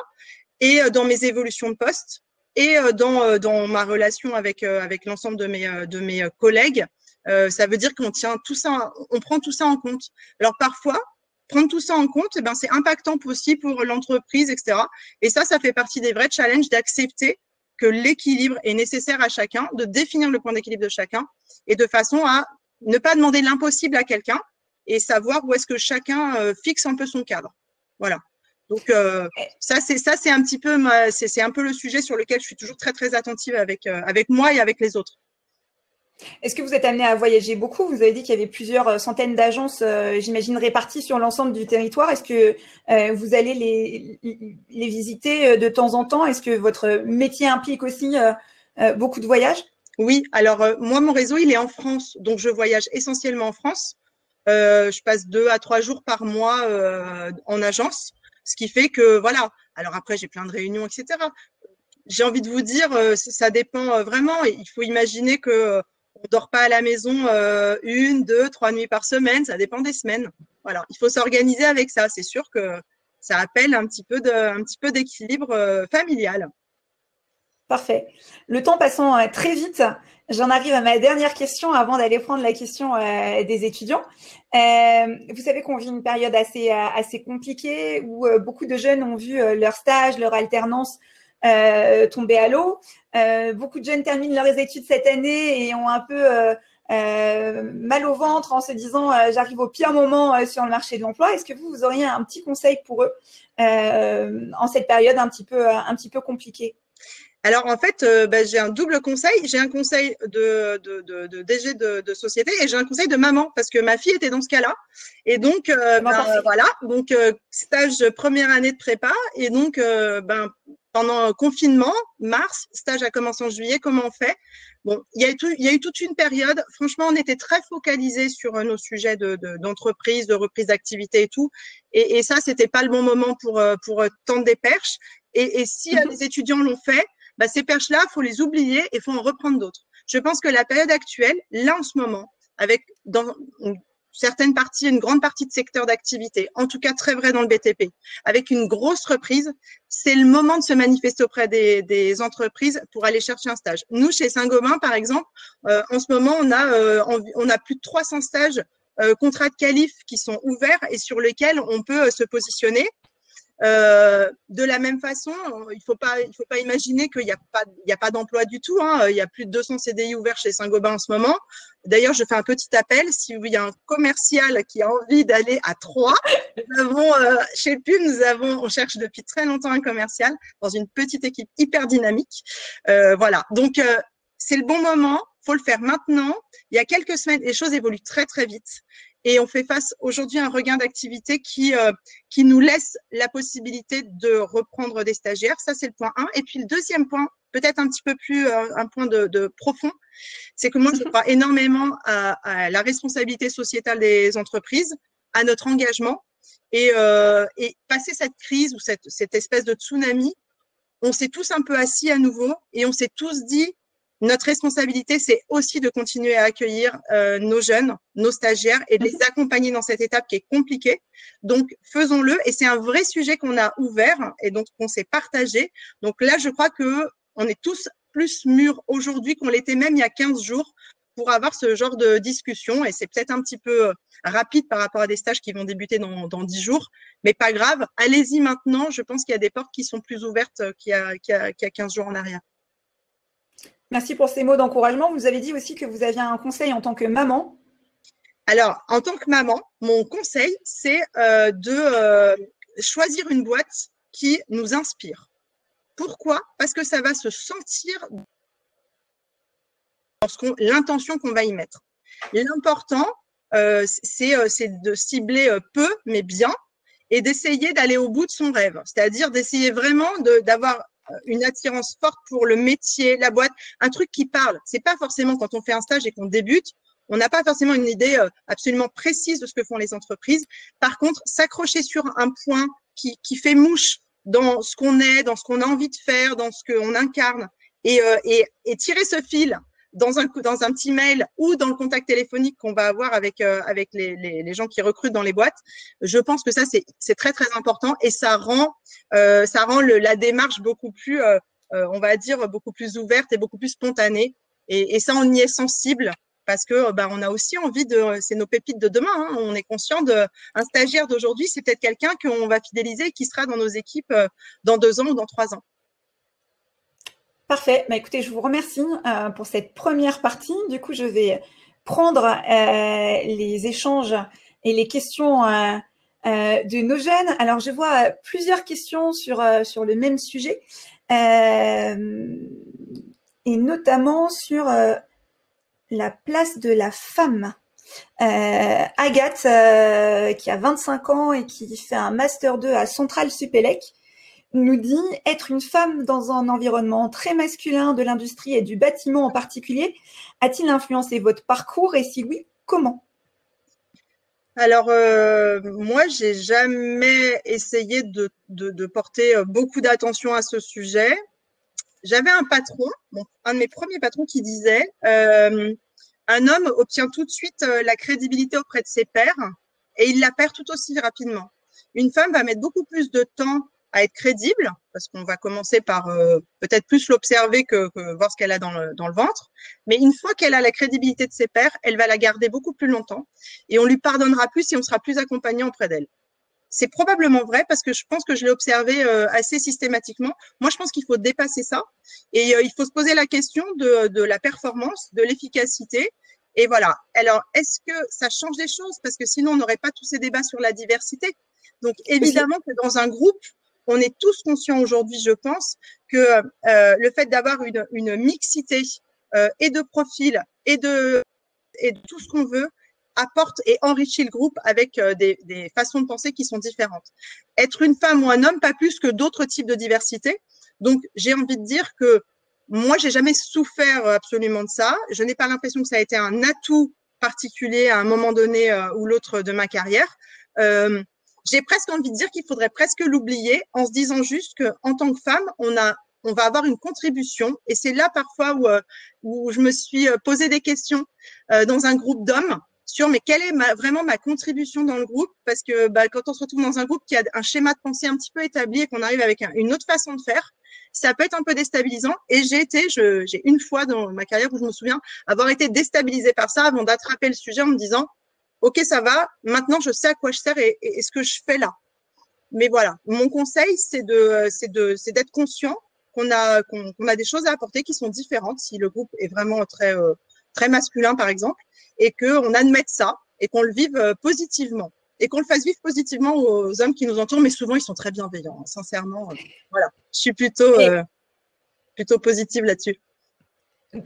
Et dans mes évolutions de poste, et euh, dans, euh, dans ma relation avec, euh, avec l'ensemble de mes, de mes collègues, ça veut dire qu'on tient tout ça, on prend tout ça en compte. Alors parfois, prendre tout ça en compte, eh ben, c'est impactant aussi pour l'entreprise, etc. Et ça, ça fait partie des vrais challenges d'accepter que l'équilibre est nécessaire à chacun, de définir le point d'équilibre de chacun et de façon à ne pas demander l'impossible à quelqu'un et savoir où est-ce que chacun fixe un peu son cadre. Voilà. Donc euh, ça c'est ça c'est un petit peu c'est un peu le sujet sur lequel je suis toujours très très attentive avec euh, avec moi et avec les autres. Est-ce que vous êtes amené à voyager beaucoup? Vous avez dit qu'il y avait plusieurs euh, centaines d'agences, j'imagine, réparties sur l'ensemble du territoire. Est-ce que vous allez les, les visiter de temps en temps? Est-ce que votre métier implique aussi beaucoup de voyages? Oui, alors moi, mon réseau, il est en France. Donc, je voyage essentiellement en France. je passe deux à trois jours par mois en agence. Ce qui fait que, voilà. Alors après, j'ai plein de réunions, etc. J'ai envie de vous dire, euh, ça dépend euh, vraiment. Il faut imaginer que euh, on dort pas à la maison une, deux, trois nuits par semaine. Ça dépend des semaines. Voilà. Il faut s'organiser avec ça. C'est sûr que ça appelle un petit peu un petit peu d'équilibre familial. Parfait. Le temps passant très vite, J'en arrive à ma dernière question avant d'aller prendre la question euh, des étudiants. Euh, vous savez qu'on vit une période assez, euh, assez compliquée où beaucoup de jeunes ont vu leur stage, leur alternance tomber à l'eau. beaucoup de jeunes terminent leurs études cette année et ont un peu mal au ventre en se disant j'arrive au pire moment sur le marché de l'emploi. Est-ce que vous, vous auriez un petit conseil pour eux en cette période un petit peu, un petit peu compliquée? Alors en fait, euh, bah, j'ai un double conseil. J'ai un conseil de, de, de, de DG de, de, société et j'ai un conseil de maman parce que ma fille était dans ce cas-là. Et donc euh, ben, voilà, donc euh, stage première année de prépa et donc ben pendant confinement, mars, stage a commencé en juillet. Comment on fait? Bon, il y, a tout, il y a eu toute une période. Franchement, on était très focalisés sur nos sujets de, d'entreprise, de, reprise d'activité et tout. Et, et ça, c'était pas le bon moment pour pour tendre des perches. Et, et si les étudiants l'ont fait, bah, ces perches-là, faut les oublier et faut en reprendre d'autres. Je pense que la période actuelle, là en ce moment, avec dans certaines parties, une grande partie de secteur d'activité, en tout cas très vrai dans le BTP, avec une grosse reprise, c'est le moment de se manifester auprès des, des, entreprises pour aller chercher un stage. Nous, chez Saint-Gobain, par exemple, euh, en ce moment, on a, euh, on a plus de 300 stages euh, contrats de qualif qui sont ouverts et sur lesquels on peut se positionner. Euh, de la même façon, il ne faut pas, faut pas imaginer qu'il n'y a pas, pas d'emploi du tout. Hein. Il y a plus de 200 CDI ouverts chez Saint-Gobain en ce moment. D'ailleurs, je fais un petit appel. Si il y a un commercial qui a envie d'aller à Troyes, nous avons, euh, chez PUM, nous avons, on cherche depuis très longtemps un commercial dans une petite équipe hyper dynamique. Euh, voilà. Donc, c'est le bon moment. Faut le faire maintenant. Il y a quelques semaines, les choses évoluent très très vite. Et on fait face aujourd'hui à un regain d'activité qui, euh, qui nous laisse la possibilité de reprendre des stagiaires. Ça, c'est le point 1. Et puis le deuxième point, peut-être un petit peu plus euh, un point de, de profond, c'est que moi, je crois énormément à, à, la responsabilité sociétale des entreprises, à notre engagement. Et, euh, et passer cette crise ou cette, cette espèce de tsunami, on s'est tous un peu assis à nouveau et on s'est tous dit, notre responsabilité, c'est aussi de continuer à accueillir euh, nos jeunes, nos stagiaires et de les accompagner dans cette étape qui est compliquée. Donc, faisons-le. Et c'est un vrai sujet qu'on a ouvert et donc qu'on s'est partagé. Donc là, je crois que on est tous plus mûrs aujourd'hui qu'on l'était même il y a 15 jours pour avoir ce genre de discussion. Et c'est peut-être un petit peu euh, rapide par rapport à des stages qui vont débuter dans, dans 10 jours, mais pas grave. Allez-y maintenant. Je pense qu'il y a des portes qui sont plus ouvertes qu'il y a, qu'il y a, qu'il y a 15 jours en arrière. Merci pour ces mots d'encouragement. Vous avez dit aussi que vous aviez un conseil en tant que maman. Alors, en tant que maman, mon conseil, c'est euh, de euh, choisir une boîte qui nous inspire. Pourquoi? Parce que ça va se sentir l'intention qu'on va y mettre. L'important, euh, c'est de cibler peu, mais bien, et d'essayer d'aller au bout de son rêve. C'est-à-dire d'essayer vraiment d'avoir une attirance forte pour le métier, la boîte, un truc qui parle. C'est pas forcément quand on fait un stage et qu'on débute, on n'a pas forcément une idée euh, absolument précise de ce que font les entreprises. Par contre, s'accrocher sur un point qui, qui fait mouche dans ce qu'on est, dans ce qu'on a envie de faire, dans ce qu'on incarne, et, euh, et, et tirer ce fil dans un, dans un petit mail ou dans le contact téléphonique qu'on va avoir avec, euh, avec les, les, les, gens qui recrutent dans les boîtes, je pense que ça, c'est très, très important et ça rend, euh, ça rend le, la démarche beaucoup plus, euh, euh, on va dire, beaucoup plus ouverte et beaucoup plus spontanée. Et, et ça, on y est sensible parce que bah, on a aussi envie de, c'est nos pépites de demain. Hein, on est conscient de, un stagiaire d'aujourd'hui, c'est peut-être quelqu'un qu'on va fidéliser et qui sera dans nos équipes euh, dans deux ans ou dans trois ans. Parfait. Bah, écoutez, je vous remercie euh, pour cette première partie. Du coup, je vais prendre euh, les échanges et les questions euh, de nos jeunes. Alors, je vois plusieurs questions sur, sur le même sujet, et notamment sur la place de la femme. Agathe, qui a 25 ans et qui fait un Master 2 à Centrale Supélec, nous dit être une femme dans un environnement très masculin de l'industrie et du bâtiment en particulier a-t-il influencé votre parcours et si oui, comment? Alors euh, moi, j'ai jamais essayé de, de, porter euh, beaucoup d'attention à ce sujet. J'avais un patron, un de mes premiers patrons, qui disait euh, un homme obtient tout de suite euh, la crédibilité auprès de ses pairs et il la perd tout aussi rapidement. Une femme va mettre beaucoup plus de temps à être crédible, parce qu'on va commencer par euh, peut-être plus l'observer que, que, voir ce qu'elle a dans le, dans le ventre. Mais une fois qu'elle a la crédibilité de ses pairs, elle va la garder beaucoup plus longtemps et on lui pardonnera plus et on sera plus accompagnant auprès d'elle. C'est probablement vrai parce que je pense que je l'ai observé euh, assez systématiquement. Moi, je pense qu'il faut dépasser ça et euh, il faut se poser la question de, de la performance, de l'efficacité. Et voilà. Alors, est-ce que ça change des choses? Parce que sinon, on n'aurait pas tous ces débats sur la diversité. Donc, évidemment que dans un groupe, on est tous conscients aujourd'hui, je pense, que euh, le fait d'avoir une, mixité euh, et de profils et de, tout ce qu'on veut apporte et enrichit le groupe avec euh, des, façons de penser qui sont différentes. Être une femme ou un homme, pas plus que d'autres types de diversité. Donc, j'ai envie de dire que moi, j'ai jamais souffert absolument de ça. Je n'ai pas l'impression que ça a été un atout particulier à un moment donné ou l'autre de ma carrière. J'ai presque envie de dire qu'il faudrait presque l'oublier en se disant juste que en tant que femme, on a on va avoir une contribution. Et c'est là parfois où, euh, où je me suis euh, posé des questions euh, dans un groupe d'hommes sur mais quelle est ma, vraiment ma contribution dans le groupe? Parce que bah, quand on se retrouve dans un groupe qui a un schéma de pensée un petit peu établi et qu'on arrive avec un, une autre façon de faire, ça peut être un peu déstabilisant. Et j'ai été, j'ai une fois dans ma carrière où je me souviens avoir été déstabilisée par ça avant d'attraper le sujet en me disant OK, ça va, maintenant je sais à quoi je sers et, et, et ce que je fais là. Mais voilà, mon conseil, c'est de, c'est de, c'est d'être conscient qu'on a, qu'on, qu a des choses à apporter qui sont différentes si le groupe est vraiment très, euh, très masculin, par exemple, et qu'on admette ça et qu'on le vive euh, positivement et qu'on le fasse vivre positivement aux hommes qui nous entourent, mais souvent ils sont très bienveillants, hein, sincèrement. Euh, voilà, je suis plutôt, euh, plutôt positive là-dessus.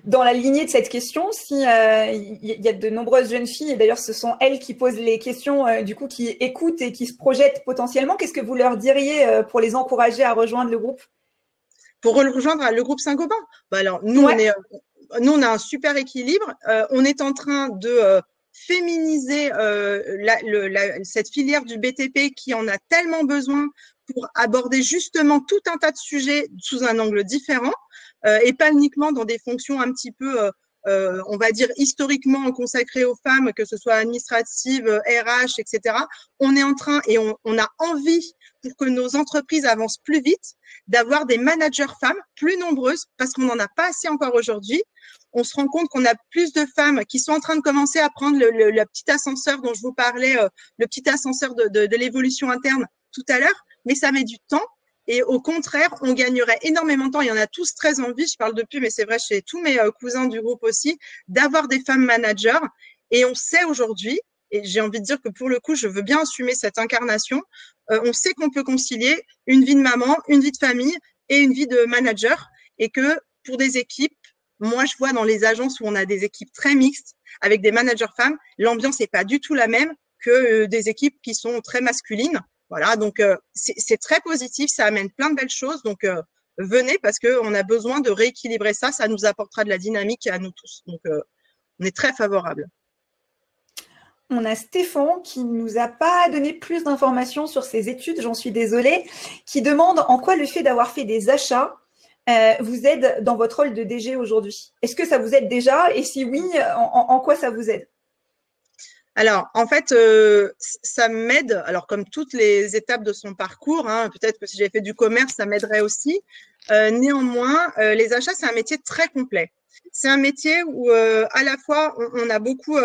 Dans la lignée de cette question, si il euh, y a de nombreuses jeunes filles, et d'ailleurs ce sont elles qui posent les questions, euh, du coup qui écoutent et qui se projettent potentiellement, qu'est-ce que vous leur diriez euh, pour les encourager à rejoindre le groupe? Pour rejoindre le groupe Saint-Gobain bah Alors nous, on est, nous, on a un super équilibre. on est en train de féminiser la, la, cette filière du BTP qui en a tellement besoin pour aborder justement tout un tas de sujets sous un angle différent. Euh, et pas uniquement dans des fonctions un petit peu euh, euh, on va dire historiquement consacrées aux femmes, que ce soit administrative, RH, etc. On est en train et on, on, a envie pour que nos entreprises avancent plus vite, d'avoir des managers femmes plus nombreuses parce qu'on n'en a pas assez encore aujourd'hui. On se rend compte qu'on a plus de femmes qui sont en train de commencer à prendre le, le, petit ascenseur dont je vous parlais, le petit ascenseur de, de, de l'évolution interne tout à l'heure, mais ça met du temps et au contraire, on gagnerait énormément de temps. Il y en a tous très envie, je parle depuis, mais c'est vrai chez tous mes euh, cousins du groupe aussi, d'avoir des femmes managers. Et on sait aujourd'hui, et j'ai envie de dire que pour le coup, je veux bien assumer cette incarnation, euh, on sait qu'on peut concilier une vie de maman, une vie de famille et une vie de manager. Et que pour des équipes, moi, je vois dans les agences où on a des équipes très mixtes avec des managers femmes, l'ambiance n'est pas du tout la même que euh, des équipes qui sont très masculines. Voilà, donc euh, c'est très positif, ça amène plein de belles choses. Donc euh, venez parce qu'on a besoin de rééquilibrer ça, ça nous apportera de la dynamique à nous tous. Donc euh, on est très favorable. On a Stéphane qui ne nous a pas donné plus d'informations sur ses études, j'en suis désolée, qui demande en quoi le fait d'avoir fait des achats vous aide dans votre rôle de DG aujourd'hui? Est-ce que ça vous aide déjà? Et si oui, en quoi ça vous aide? Alors, en fait, euh, ça m'aide, alors comme toutes les étapes de son parcours, hein, peut-être que si j'avais fait du commerce, ça m'aiderait aussi. Euh, néanmoins, euh, les achats, c'est un métier très complet. C'est un métier où à la fois, on, a beaucoup...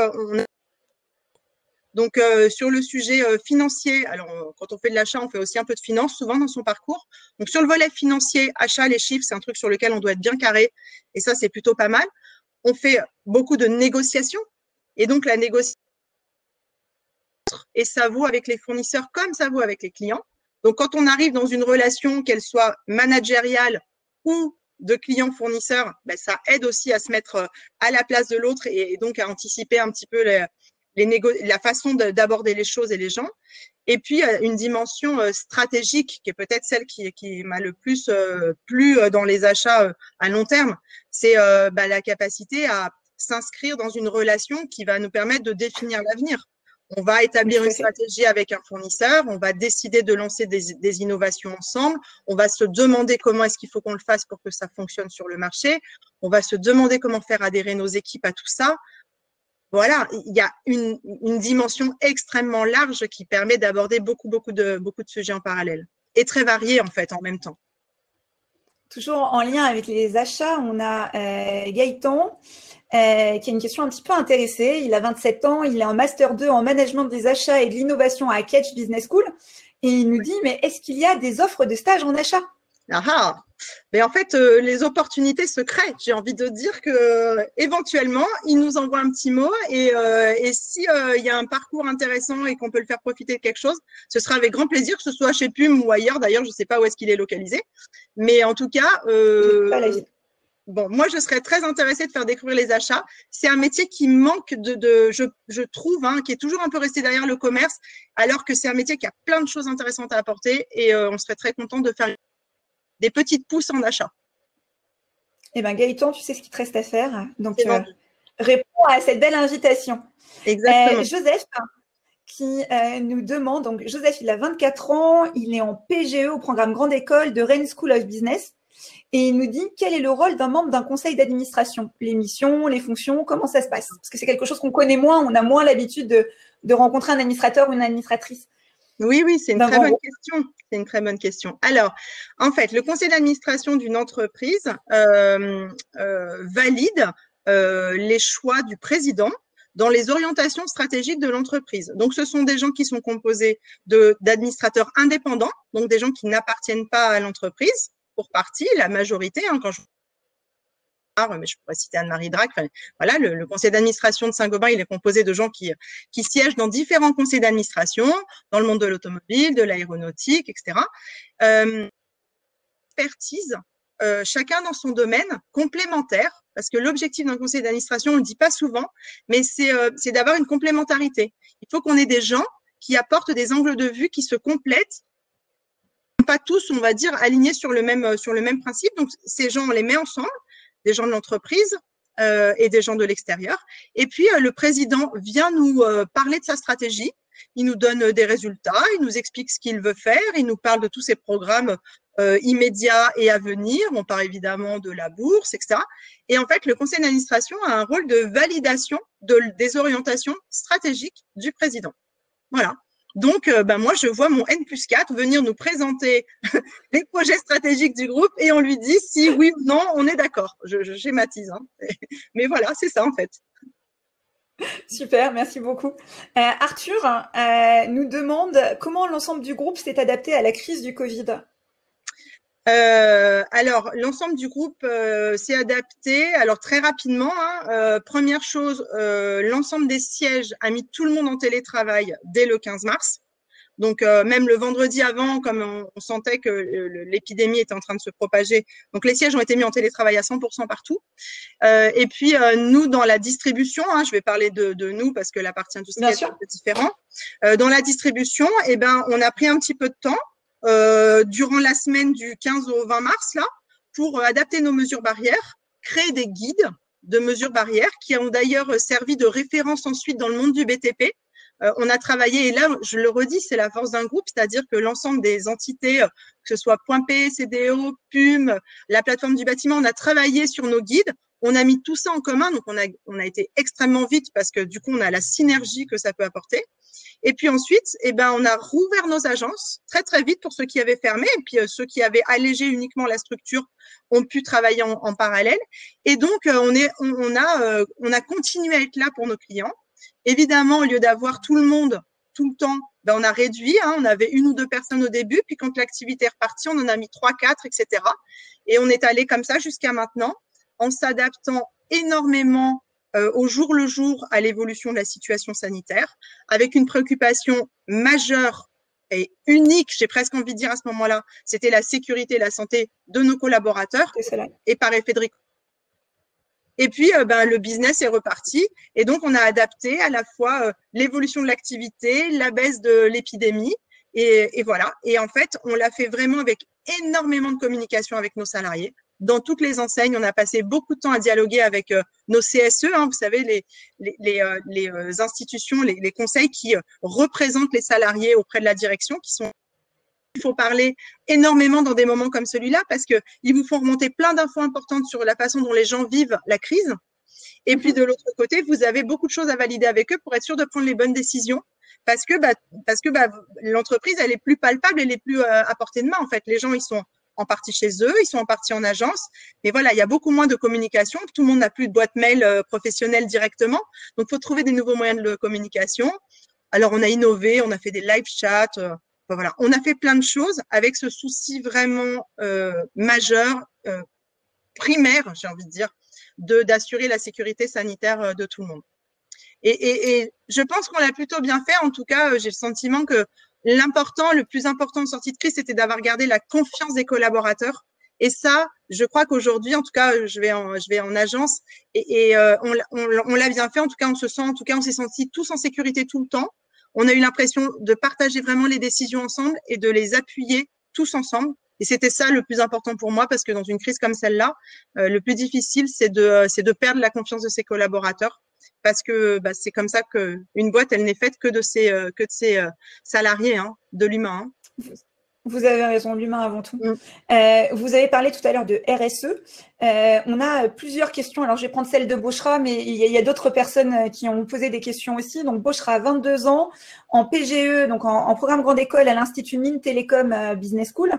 donc, sur le sujet financier, alors quand on fait de l'achat, on fait aussi un peu de finance, souvent dans son parcours. Donc, sur le volet financier, achat, les chiffres, c'est un truc sur lequel on doit être bien carré. Et ça, c'est plutôt pas mal. On fait beaucoup de négociations. Et donc, la négociation, et ça vaut avec les fournisseurs comme ça vaut avec les clients. Donc, quand on arrive dans une relation, qu'elle soit managériale ou de client-fournisseur, ben, ça aide aussi à se mettre euh, à la place de l'autre et, donc à anticiper un petit peu la façon d'aborder les choses et les gens. Et puis, euh, une dimension euh, stratégique qui est peut-être celle qui, qui m'a le plus plu dans les achats à long terme, c'est ben, la capacité à s'inscrire dans une relation qui va nous permettre de définir l'avenir. On va établir une stratégie avec un fournisseur, on va décider de lancer des, innovations ensemble, on va se demander comment est-ce qu'il faut qu'on le fasse pour que ça fonctionne sur le marché, on va se demander comment faire adhérer nos équipes à tout ça. Voilà, il y a une, dimension extrêmement large qui permet d'aborder beaucoup, beaucoup de, beaucoup de sujets en parallèle et très variés en fait en même temps. Toujours en lien avec les achats, on a euh, Gaëtan euh, qui a une question un petit peu intéressée. Il a 27 ans, il est en Master 2 en management des achats et de l'innovation à Catch Business School. Et il nous dit, mais est-ce qu'il y a des offres de stage en achat? Ah, ah Mais en fait, euh, les opportunités se créent. J'ai envie de dire que euh, éventuellement, il nous envoie un petit mot et, euh, et si il y a un parcours intéressant et qu'on peut le faire profiter de quelque chose, ce sera avec grand plaisir, que ce soit chez Pum ou ailleurs. D'ailleurs, je ne sais pas où est-ce qu'il est localisé, mais en tout cas, bon, moi, je serais très intéressée de faire découvrir les achats. C'est un métier qui manque de, de je, je, trouve, hein, qui est toujours un peu resté derrière le commerce, alors que c'est un métier qui a plein de choses intéressantes à apporter et euh, on serait très content de faire des petites pousses en achat. Eh bien, Gaëtan, tu sais ce qu'il te reste à faire. Donc, euh, réponds à cette belle invitation. Exactement. Euh, Joseph, qui nous demande, donc Joseph, il a 24 ans, il est en PGE au programme Grande École de Rennes School of Business. Et il nous dit quel est le rôle d'un membre d'un conseil d'administration, les missions, les fonctions, comment ça se passe? Parce que c'est quelque chose qu'on connaît moins, on a moins l'habitude de, rencontrer un administrateur ou une administratrice. Oui, oui, c'est une très bonne question. C'est une très bonne question. Alors, en fait, le conseil d'administration d'une entreprise euh, euh, valide euh, les choix du président dans les orientations stratégiques de l'entreprise. Donc, ce sont des gens qui sont composés d'administrateurs indépendants, donc des gens qui n'appartiennent pas à l'entreprise, pour partie, la majorité, hein, quand je mais je pourrais citer Anne-Marie Drac. voilà, le, conseil d'administration de Saint-Gobain, il est composé de gens qui, qui siègent dans différents conseils d'administration, dans le monde de l'automobile, de l'aéronautique, etc. Euh, expertise, euh, chacun dans son domaine, complémentaire, parce que l'objectif d'un conseil d'administration, on ne le dit pas souvent, mais euh, c'est d'avoir une complémentarité. Il faut qu'on ait des gens qui apportent des angles de vue qui se complètent, pas tous, on va dire, alignés sur le même, sur le même principe. Donc, ces gens, on les met ensemble, des gens de l'entreprise, euh, et des gens de l'extérieur. Et puis, euh, le président vient nous euh, parler de sa stratégie. Il nous donne des résultats, il nous explique ce qu'il veut faire, il nous parle de tous ses programmes immédiats et à venir. On parle évidemment de la bourse, etc. Et en fait, le conseil d'administration a un rôle de validation de, des orientations stratégiques du président. Voilà. Donc, euh, ben moi, je vois mon N plus 4 venir nous présenter les projets stratégiques du groupe et on lui dit si oui ou non, on est d'accord. Je, je, schématise. Hein. Mais voilà, c'est ça en fait. Super, merci beaucoup. Euh, Arthur euh, nous demande comment l'ensemble du groupe s'est adapté à la crise du Covid. Euh, alors, l'ensemble du groupe euh, s'est adapté. Alors, très rapidement, hein, euh, première chose, l'ensemble des sièges a mis tout le monde en télétravail dès le 15 mars. Donc, même le vendredi avant, comme on, sentait que l'épidémie était en train de se propager, donc les sièges ont été mis en télétravail à 100% partout. et puis, nous, dans la distribution, hein, je vais parler de, nous parce que la partie industrielle est un peu différente. dans la distribution, eh ben, on a pris un petit peu de temps euh, durant la semaine du 15 au 20 mars, là, pour euh, adapter nos mesures barrières, créer des guides de mesures barrières qui ont d'ailleurs servi de référence ensuite dans le monde du BTP. Euh, on a travaillé, et là, je le redis, c'est la force d'un groupe, c'est-à-dire que l'ensemble des entités, que ce soit Point P, CDO, PUM, la plateforme du bâtiment, on a travaillé sur nos guides. On a mis tout ça en commun, donc on a, on a été extrêmement vite parce que du coup, on a la synergie que ça peut apporter. Et puis ensuite, eh ben, on a rouvert nos agences très très vite pour ceux qui avaient fermé, et puis euh, ceux qui avaient allégé uniquement la structure ont pu travailler en, parallèle. Et donc, euh, on, est, on, a, euh, on a continué à être là pour nos clients. Évidemment, au lieu d'avoir tout le monde tout le temps, ben, on a réduit. Hein, on avait une ou deux personnes au début, puis quand l'activité est repartie, on en a mis trois, quatre, etc. Et on est allé comme ça jusqu'à maintenant, en s'adaptant énormément euh, au jour le jour à l'évolution de la situation sanitaire, avec une préoccupation majeure et unique, j'ai presque envie de dire à ce moment-là, c'était la sécurité et la santé de nos collaborateurs et par effet de et puis, euh, ben, le business est reparti. Et donc, on a adapté à la fois euh, l'évolution de l'activité, la baisse de l'épidémie. Et, et, voilà. Et en fait, on l'a fait vraiment avec énormément de communication avec nos salariés dans toutes les enseignes. On a passé beaucoup de temps à dialoguer avec euh, nos CSE, hein, vous savez, les, euh, euh, institutions, les, conseils qui représentent les salariés auprès de la direction, qui sont il faut parler énormément dans des moments comme celui-là parce que ils vous font remonter plein d'infos importantes sur la façon dont les gens vivent la crise. Et puis de l'autre côté, vous avez beaucoup de choses à valider avec eux pour être sûr de prendre les bonnes décisions parce que bah, bah, l'entreprise elle est plus palpable, elle est plus à portée de main en fait. Les gens ils sont en partie chez eux, ils sont en partie en agence. Mais voilà, il y a beaucoup moins de communication. Tout le monde n'a plus de boîte mail euh, professionnelle directement. Donc, il faut trouver des nouveaux moyens de communication. Alors, on a innové, on a fait des live chats. Euh, voilà, on a fait plein de choses avec ce souci vraiment euh, majeur, primaire, j'ai envie de dire, de d'assurer la sécurité sanitaire de tout le monde. Et, et, et je pense qu'on l'a plutôt bien fait. En tout cas, j'ai le sentiment que l'important, le plus important en sortie de crise, c'était d'avoir gardé la confiance des collaborateurs. Et ça, je crois qu'aujourd'hui, en tout cas, je vais en, je vais en agence et, et euh, on, on, l'a bien fait. En tout cas, on se sent, en tout cas, on s'est senti tous en sécurité tout le temps. On a eu l'impression de partager vraiment les décisions ensemble et de les appuyer tous ensemble. Et c'était ça le plus important pour moi parce que dans une crise comme celle-là, euh, le plus difficile, c'est de, c'est de perdre la confiance de ses collaborateurs parce que bah, c'est comme ça qu'une boîte, elle n'est faite que de ses, euh, que de ses euh, salariés, hein, de l'humain. Hein. Vous avez raison, l'humain avant tout. Mm. Euh, vous avez parlé tout à l'heure de RSE. on a plusieurs questions. Alors, je vais prendre celle de Bochra, mais il y a, d'autres personnes qui ont posé des questions aussi. Donc, Bochra, 22 ans, en PGE, donc en, programme grande école à l'Institut Mines Télécom Business School,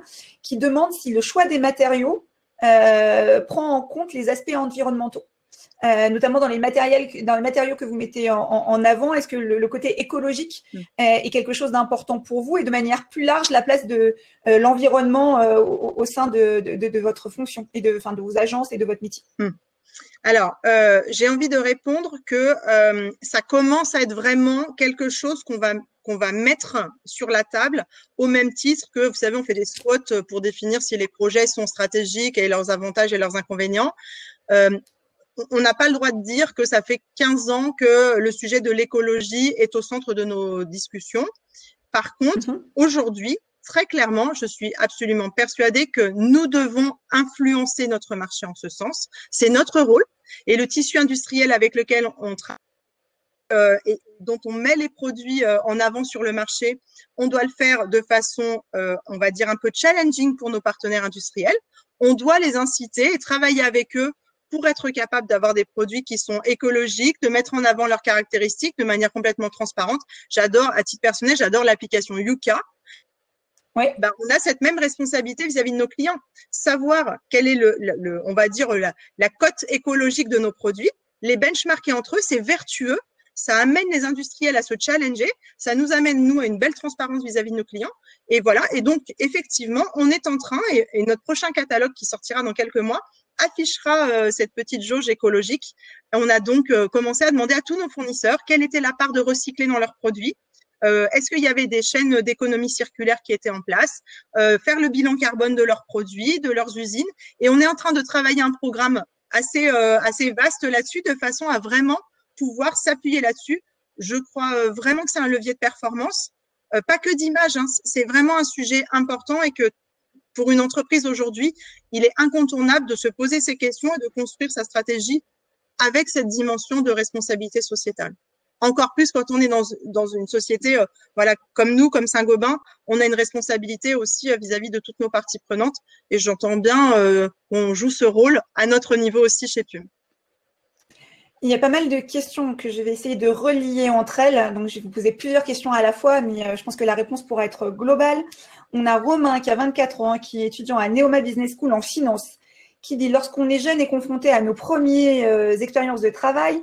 qui demande si le choix des matériaux prend en compte les aspects environnementaux. Euh, notamment dans les, matériels, dans les matériaux que vous mettez en, avant Est-ce que le, côté écologique mm. est, quelque chose d'important pour vous et de manière plus large la place de euh, l'environnement euh, au, sein de, de, votre fonction et de, enfin, de vos agences et de votre métier? Mm. Alors, j'ai envie de répondre que ça commence à être vraiment quelque chose qu'on va qu'on va mettre sur la table au même titre que, vous savez, on fait des SWOT pour définir si les projets sont stratégiques et leurs avantages et leurs inconvénients on n'a pas le droit de dire que ça fait 15 ans que le sujet de l'écologie est au centre de nos discussions. Par contre, mhm. aujourd'hui, très clairement, je suis absolument persuadée que nous devons influencer notre marché en ce sens. C'est notre rôle. Et le tissu industriel avec lequel on travaille, euh, et dont on met les produits euh, en avant sur le marché, on doit le faire de façon, euh, on va dire, un peu challenging pour nos partenaires industriels. On doit les inciter et travailler avec eux pour être capable d'avoir des produits qui sont écologiques, de mettre en avant leurs caractéristiques de manière complètement transparente. J'adore, à titre personnel, j'adore l'application Yuka. Oui. Ben, on a cette même responsabilité vis-à-vis de nos clients. Savoir quel est le, le, on va dire, la, la cote écologique de nos produits, les benchmarker entre eux, c'est vertueux ça amène les industriels à se challenger, ça nous amène, nous, à une belle transparence vis-à-vis de nos clients. Et voilà, et donc, effectivement, on est en train, et, notre prochain catalogue qui sortira dans quelques mois, affichera euh, cette petite jauge écologique. On a donc euh, commencé à demander à tous nos fournisseurs quelle était la part de recyclé dans leurs produits. Euh, Est-ce qu'il y avait des chaînes d'économie circulaire qui étaient en place? Euh, Faire le bilan carbone de leurs produits, de leurs usines. Et on est en train de travailler un programme assez, assez vaste là-dessus de façon à vraiment pouvoir s'appuyer là-dessus. Je crois euh, vraiment que c'est un levier de performance, euh, pas que d'image. Hein. c'est vraiment un sujet important et que pour une entreprise aujourd'hui, il est incontournable de se poser ces questions et de construire sa stratégie avec cette dimension de responsabilité sociétale. Encore plus quand on est dans, une société, euh, voilà, comme nous, comme Saint-Gobain, on a une responsabilité aussi vis-à-vis de toutes nos parties prenantes. Et j'entends bien euh, qu'on joue ce rôle à notre niveau aussi chez PUM. Il y a pas mal de questions que je vais essayer de relier entre elles. Donc, je vais vous poser plusieurs questions à la fois, mais euh, je pense que la réponse pourra être globale. On a Romain qui a 24 ans, qui est étudiant à Neoma Business School en finance, qui dit lorsqu'on est jeune et confronté à nos premières euh, expériences de travail,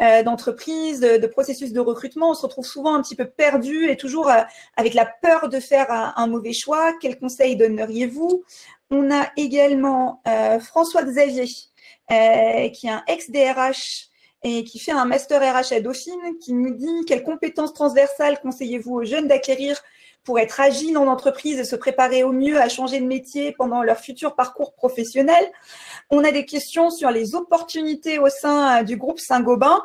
euh, d'entreprise, de, processus de recrutement, on se retrouve souvent un petit peu perdu et toujours avec la peur de faire un, un mauvais choix. Quels conseils donneriez-vous? On a également François Xavier, qui est un ex-DRH et qui fait un master RH à Dauphine, qui nous dit quelles compétences transversales conseillez-vous aux jeunes d'acquérir pour être agiles en entreprise et se préparer au mieux à changer de métier pendant leur futur parcours professionnel. On a des questions sur les opportunités au sein du groupe Saint-Gobain.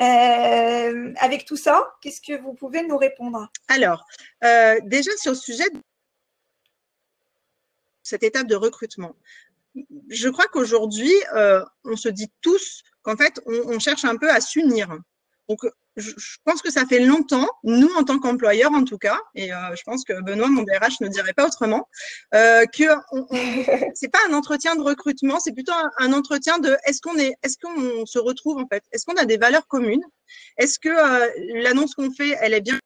Euh, avec tout ça, qu'est-ce que vous pouvez nous répondre? Alors, euh, déjà sur le sujet de cette étape de recrutement, je crois qu'aujourd'hui, euh, on se dit tous qu'en fait, on, cherche un peu à s'unir. Donc, je, pense que ça fait longtemps, nous en tant qu'employeurs en tout cas, et euh, je pense que Benoît, mon DRH, ne dirait pas autrement, euh, que on, c'est pas un entretien de recrutement, c'est plutôt un, entretien de est-ce qu'on est, est-ce qu'on se retrouve en fait, est-ce qu'on a des valeurs communes, est-ce que euh, l'annonce qu'on fait, elle est bien?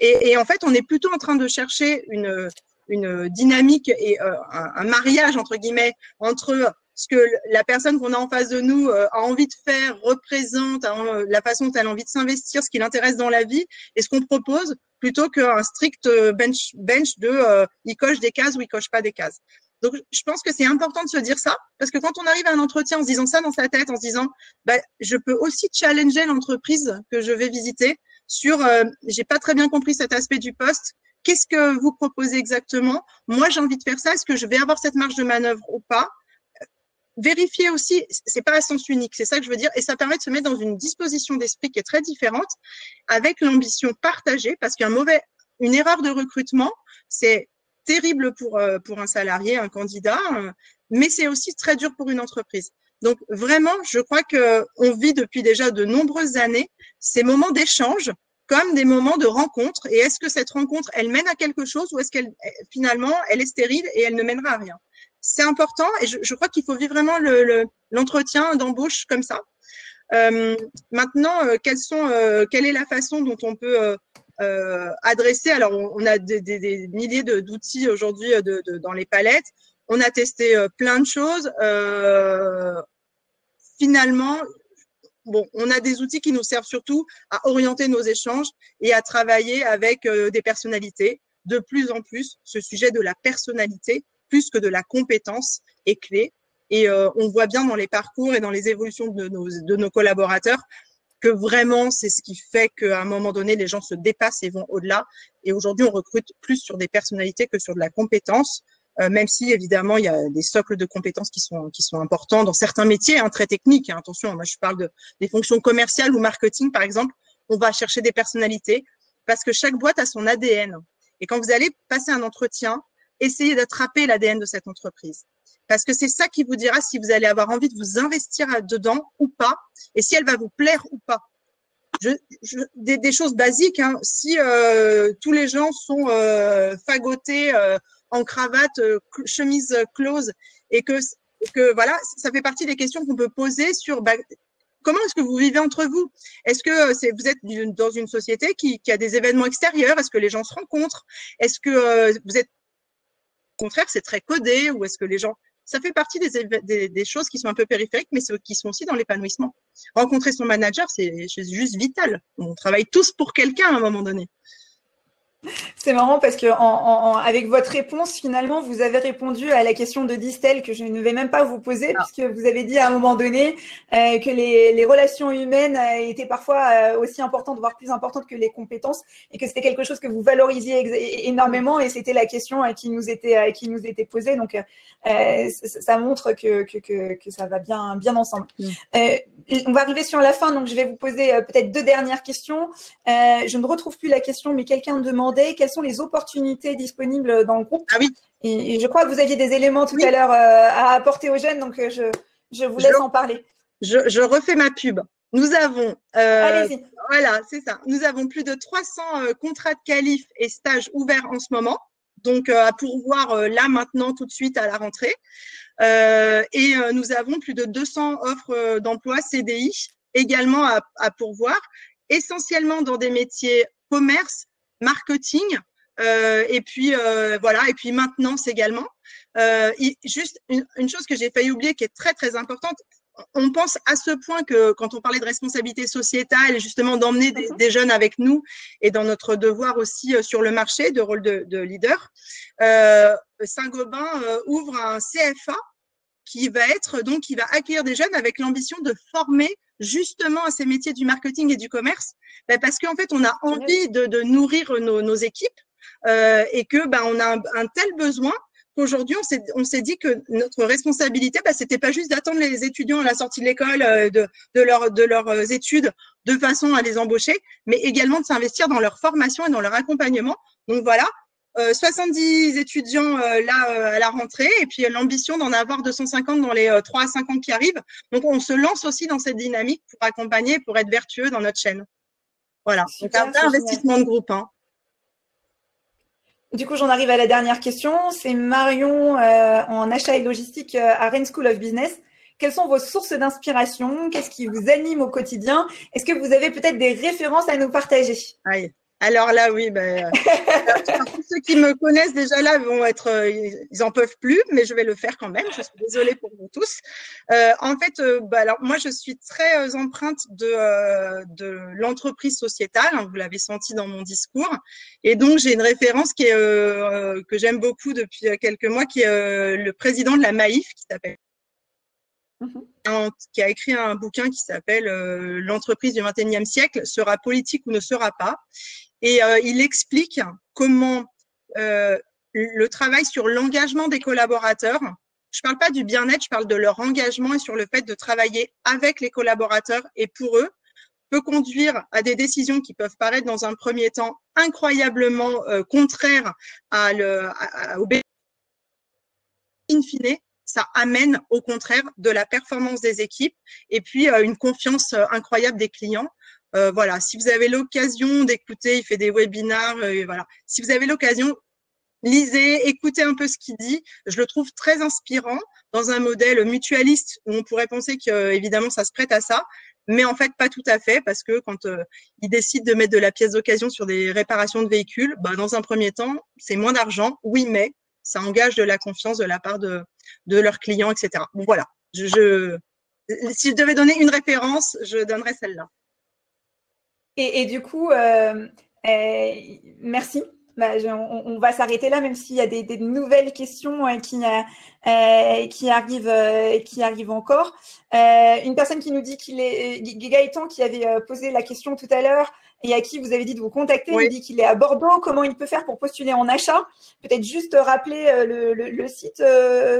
Et, et, en fait, on est plutôt en train de chercher une, une dynamique et euh, un, un, mariage entre guillemets entre ce que la personne qu'on a en face de nous euh, a envie de faire, représente hein, la façon dont elle a envie de s'investir, ce qui l'intéresse dans la vie, et ce qu'on propose, plutôt qu'un strict euh, bench, bench de euh, il coche des cases ou il coche pas des cases. Donc, je pense que c'est important de se dire ça, parce que quand on arrive à un entretien en se disant ça dans sa tête, en se disant, bah, je peux aussi challenger l'entreprise que je vais visiter sur, euh, j'ai pas très bien compris cet aspect du poste, qu'est-ce que vous proposez exactement? Moi, j'ai envie de faire ça, est-ce que je vais avoir cette marge de manœuvre ou pas? Vérifier aussi, c'est pas à sens unique, c'est ça que je veux dire, et ça permet de se mettre dans une disposition d'esprit qui est très différente, avec l'ambition partagée, parce qu'un mauvais, une erreur de recrutement, c'est terrible pour euh, pour un salarié, un candidat, euh, mais c'est aussi très dur pour une entreprise. Donc vraiment, je crois que on vit depuis déjà de nombreuses années ces moments d'échange comme des moments de rencontre. Et est-ce que cette rencontre, elle mène à quelque chose ou est-ce qu'elle finalement, elle est stérile et elle ne mènera à rien? C'est important et je, crois qu'il faut vivre vraiment l'entretien le, d'embauche comme ça. Euh, maintenant, euh, euh, quelle est la façon dont on peut adresser Alors, on, a des, milliers d'outils aujourd'hui dans les palettes. On a testé plein de choses. finalement, bon, on a des outils qui nous servent surtout à orienter nos échanges et à travailler avec des personnalités. De plus en plus, ce sujet de la personnalité plus que de la compétence est clé. Et euh, on voit bien dans les parcours et dans les évolutions de nos, de nos collaborateurs que vraiment c'est ce qui fait qu'à un moment donné les gens se dépassent et vont au-delà. Et aujourd'hui on recrute plus sur des personnalités que sur de la compétence. même si évidemment il y a des socles de compétences qui sont qui sont importants dans certains métiers, hein, très techniques. Hein. attention, moi je parle de des fonctions commerciales ou marketing par exemple. On va chercher des personnalités parce que chaque boîte a son ADN. Et quand vous allez passer un entretien, essayez d'attraper l'ADN de cette entreprise. Parce que c'est ça qui vous dira si vous allez avoir envie de vous investir dedans ou pas, et si elle va vous plaire ou pas. Je, je, des, des, choses basiques. Hein. Si euh, tous les gens sont euh, fagotés euh, en cravate, euh, chemise close, et que, que voilà, ça fait partie des questions qu'on peut poser sur bah, comment est-ce que vous vivez entre vous? Est-ce que c'est, vous êtes dans une société qui, qui a des événements extérieurs? Est-ce que les gens se rencontrent? Est-ce que vous êtes contraire c'est très codé ou est-ce que les gens ça fait partie des, des, choses qui sont un peu périphériques, mais qui sont aussi dans l'épanouissement. Rencontrer son manager, c'est juste vital. On travaille tous pour quelqu'un à un moment donné. C'est marrant parce que en, avec votre réponse, finalement, vous avez répondu à la question de Distel que je ne vais même pas vous poser, ah. puisque vous avez dit à un moment donné euh, que les, les, relations humaines euh, étaient parfois euh, aussi importantes, voire plus importantes que les compétences, et que c'était quelque chose que vous valorisiez énormément, et c'était la question qui nous était qui nous était posée. Donc, ça montre que, que, que, que, ça va bien bien ensemble. Mm. on va arriver sur la fin, donc je vais vous poser peut-être deux dernières questions. je ne retrouve plus la question, mais quelqu'un demande quelles sont les opportunités disponibles dans le groupe. Ah oui. Et, je crois que vous aviez des éléments tout à l'heure euh, à apporter aux jeunes, donc euh, je, je vous laisse en parler. Je, refais ma pub. Nous avons, euh, voilà, c'est ça. Nous avons plus de 300 contrats de qualif et stages ouverts en ce moment, donc à pourvoir là maintenant tout de suite à la rentrée. et nous avons plus de 200 offres d'emploi CDI également à, à pourvoir, essentiellement dans des métiers commerce, marketing, euh, et puis euh, voilà, et puis maintenance également. Euh, juste une, une, chose que j'ai failli oublier qui est très très importante. On pense à ce point que quand on parlait de responsabilité sociétale justement d'emmener des, des, jeunes avec nous et dans notre devoir aussi euh, sur le marché de rôle de, de leader, euh, Saint-Gobain euh, ouvre un CFA qui va être donc qui va accueillir des jeunes avec l'ambition de former justement à ces métiers du marketing et du commerce ben Parce qu'en fait, on a envie de, de nourrir nos, nos équipes euh, et que ben, on a un, un tel besoin qu'aujourd'hui, on s'est dit que notre responsabilité, ben, c'était pas juste d'attendre les étudiants à la sortie de l'école, euh, de, de, leur, de leurs études de façon à les embaucher, mais également de s'investir dans leur formation et dans leur accompagnement. Donc voilà, 70 euh, étudiants euh, là euh, à la rentrée et puis l'ambition d'en avoir 250 dans les 3 à 5 ans qui arrivent. Donc on se lance aussi dans cette dynamique pour accompagner, pour être vertueux dans notre chaîne. Voilà, donc un vrai investissement de groupe. Hein. Du coup, j'en arrive à la dernière question. C'est Marion en achat et logistique à Rennes School of Business. Quelles sont vos sources d'inspiration? Qu'est-ce qui vous anime au quotidien? Est-ce que vous avez peut-être des références à nous partager? Aïe. Alors là, oui, ben, ceux qui me connaissent déjà là vont être, euh, ils en peuvent plus, mais je vais le faire quand même. Je suis désolée pour vous tous. Euh, en fait, euh, bah, alors moi, je suis très empreinte de de l'entreprise sociétale. Hein, vous l'avez senti dans mon discours, et donc j'ai une référence qui est que j'aime beaucoup depuis quelques mois, qui est le président de la Maïf, qui s'appelle mm-hmm. qui a écrit un bouquin qui s'appelle L'entreprise du 21e siècle sera politique ou ne sera pas. Et euh, il explique comment euh, le travail sur l'engagement des collaborateurs, je ne parle pas du bien-être, je parle de leur engagement et sur le fait de travailler avec les collaborateurs et pour eux, peut conduire à des décisions qui peuvent paraître dans un premier temps incroyablement euh, contraires à le, à, au in fine, ça amène au contraire de la performance des équipes et puis euh, une confiance euh, incroyable des clients. Euh, voilà, si vous avez l'occasion d'écouter, il fait des webinars, voilà. Si vous avez l'occasion, lisez, écoutez un peu ce qu'il dit. Je le trouve très inspirant dans un modèle mutualiste où on pourrait penser que évidemment ça se prête à ça, mais en fait pas tout à fait parce que quand euh, ils décident de mettre de la pièce d'occasion sur des réparations de véhicules, bah, dans un premier temps c'est moins d'argent, oui, mais ça engage de la confiance de la part de, de leurs clients, etc. Bon voilà, je, si je devais donner une référence, je donnerais celle-là. Et, du coup, euh, euh, merci. Bah, on, va s'arrêter là, même s'il y a des, nouvelles questions hein, qui, euh, qui, arrivent, qui arrivent encore. une personne qui nous dit qu'il est Gaëtan qui avait posé la question tout à l'heure. Et à qui vous avez dit de vous contacter. Il dit qu'il est à Bordeaux. Comment il peut faire pour postuler en achat? Peut-être juste rappeler le, site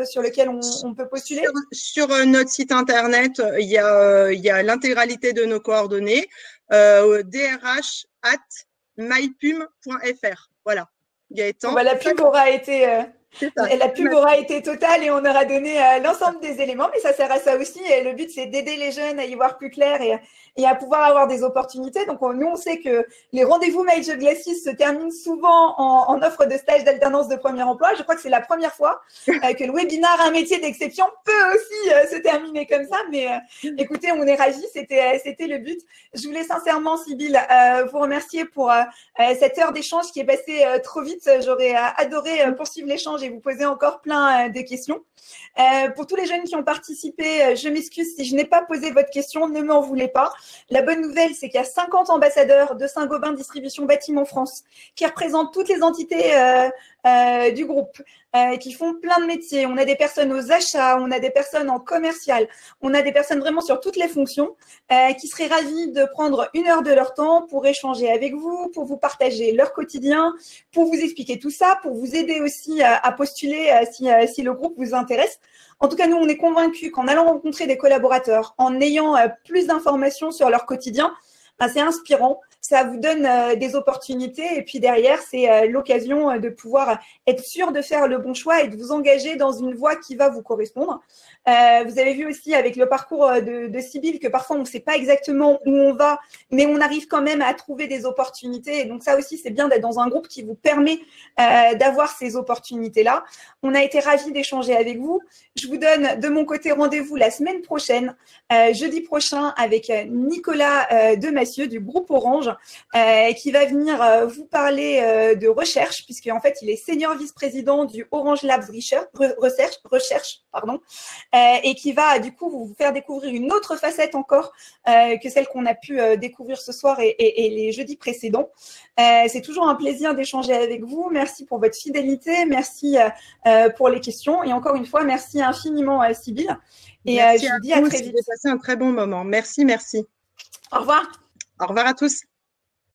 sur lequel on, peut postuler? Sur, notre site internet, il y a, il y a l'intégralité de nos coordonnées. drh at mypum.fr. Voilà. Gaëtan. Bah, la pub aura été la pub aura été totale et on aura donné euh, l'ensemble des éléments, mais ça sert à ça aussi. Et le but, c'est d'aider les jeunes à y voir plus clair et, et à pouvoir avoir des opportunités. Donc, nous, on sait que les rendez-vous Major Glasses se terminent souvent en, en offre de stage d'alternance de premier emploi. Je crois que c'est la première fois euh, que le webinaire Un métier d'exception peut aussi euh, se terminer comme ça. Mais écoutez, on est ravis. C'était, c'était le but. Je voulais sincèrement, Sybille, vous remercier pour cette heure d'échange qui est passée trop vite. J'aurais adoré poursuivre l'échange et vous poser encore plein de questions. pour tous les jeunes qui ont participé, je m'excuse si je n'ai pas posé votre question, ne m'en voulez pas. La bonne nouvelle, c'est qu'il y a 50 ambassadeurs de Saint-Gobain Distribution Bâtiment France qui représentent toutes les entités euh, euh, du groupe, euh, qui font plein de métiers. On a des personnes aux achats, on a des personnes en commercial, on a des personnes vraiment sur toutes les fonctions qui seraient ravies de prendre une heure de leur temps pour échanger avec vous, pour vous partager leur quotidien, pour vous expliquer tout ça, pour vous aider aussi à postuler si, si le groupe vous intéresse. En tout cas, nous, on est convaincus qu'en allant rencontrer des collaborateurs, en ayant euh, plus d'informations sur leur quotidien, ben, c'est inspirant ça vous donne euh, des opportunités et puis derrière, c'est euh, l'occasion euh, de pouvoir être sûr de faire le bon choix et de vous engager dans une voie qui va vous correspondre. vous avez vu aussi avec le parcours de, de que parfois on ne sait pas exactement où on va, mais on arrive quand même à trouver des opportunités. Et donc ça aussi, c'est bien d'être dans un groupe qui vous permet d'avoir ces opportunités-là. On a été ravis d'échanger avec vous. Je vous donne de mon côté rendez-vous la semaine prochaine, jeudi prochain, avec Nicolas Demassieux du groupe Orange euh, qui va venir euh, vous parler euh, de recherche, puisque en fait, il est senior vice-président du Orange Labs Research, recherche, pardon, et qui va du coup vous faire découvrir une autre facette encore que celle qu'on a pu découvrir ce soir et, et les jeudis précédents. C'est toujours un plaisir d'échanger avec vous. Merci pour votre fidélité, merci pour les questions, et encore une fois, merci infiniment, Sybille. Et je vous dis à très vite. J'ai passé un très bon moment. Merci, merci. Au revoir. Au revoir à tous.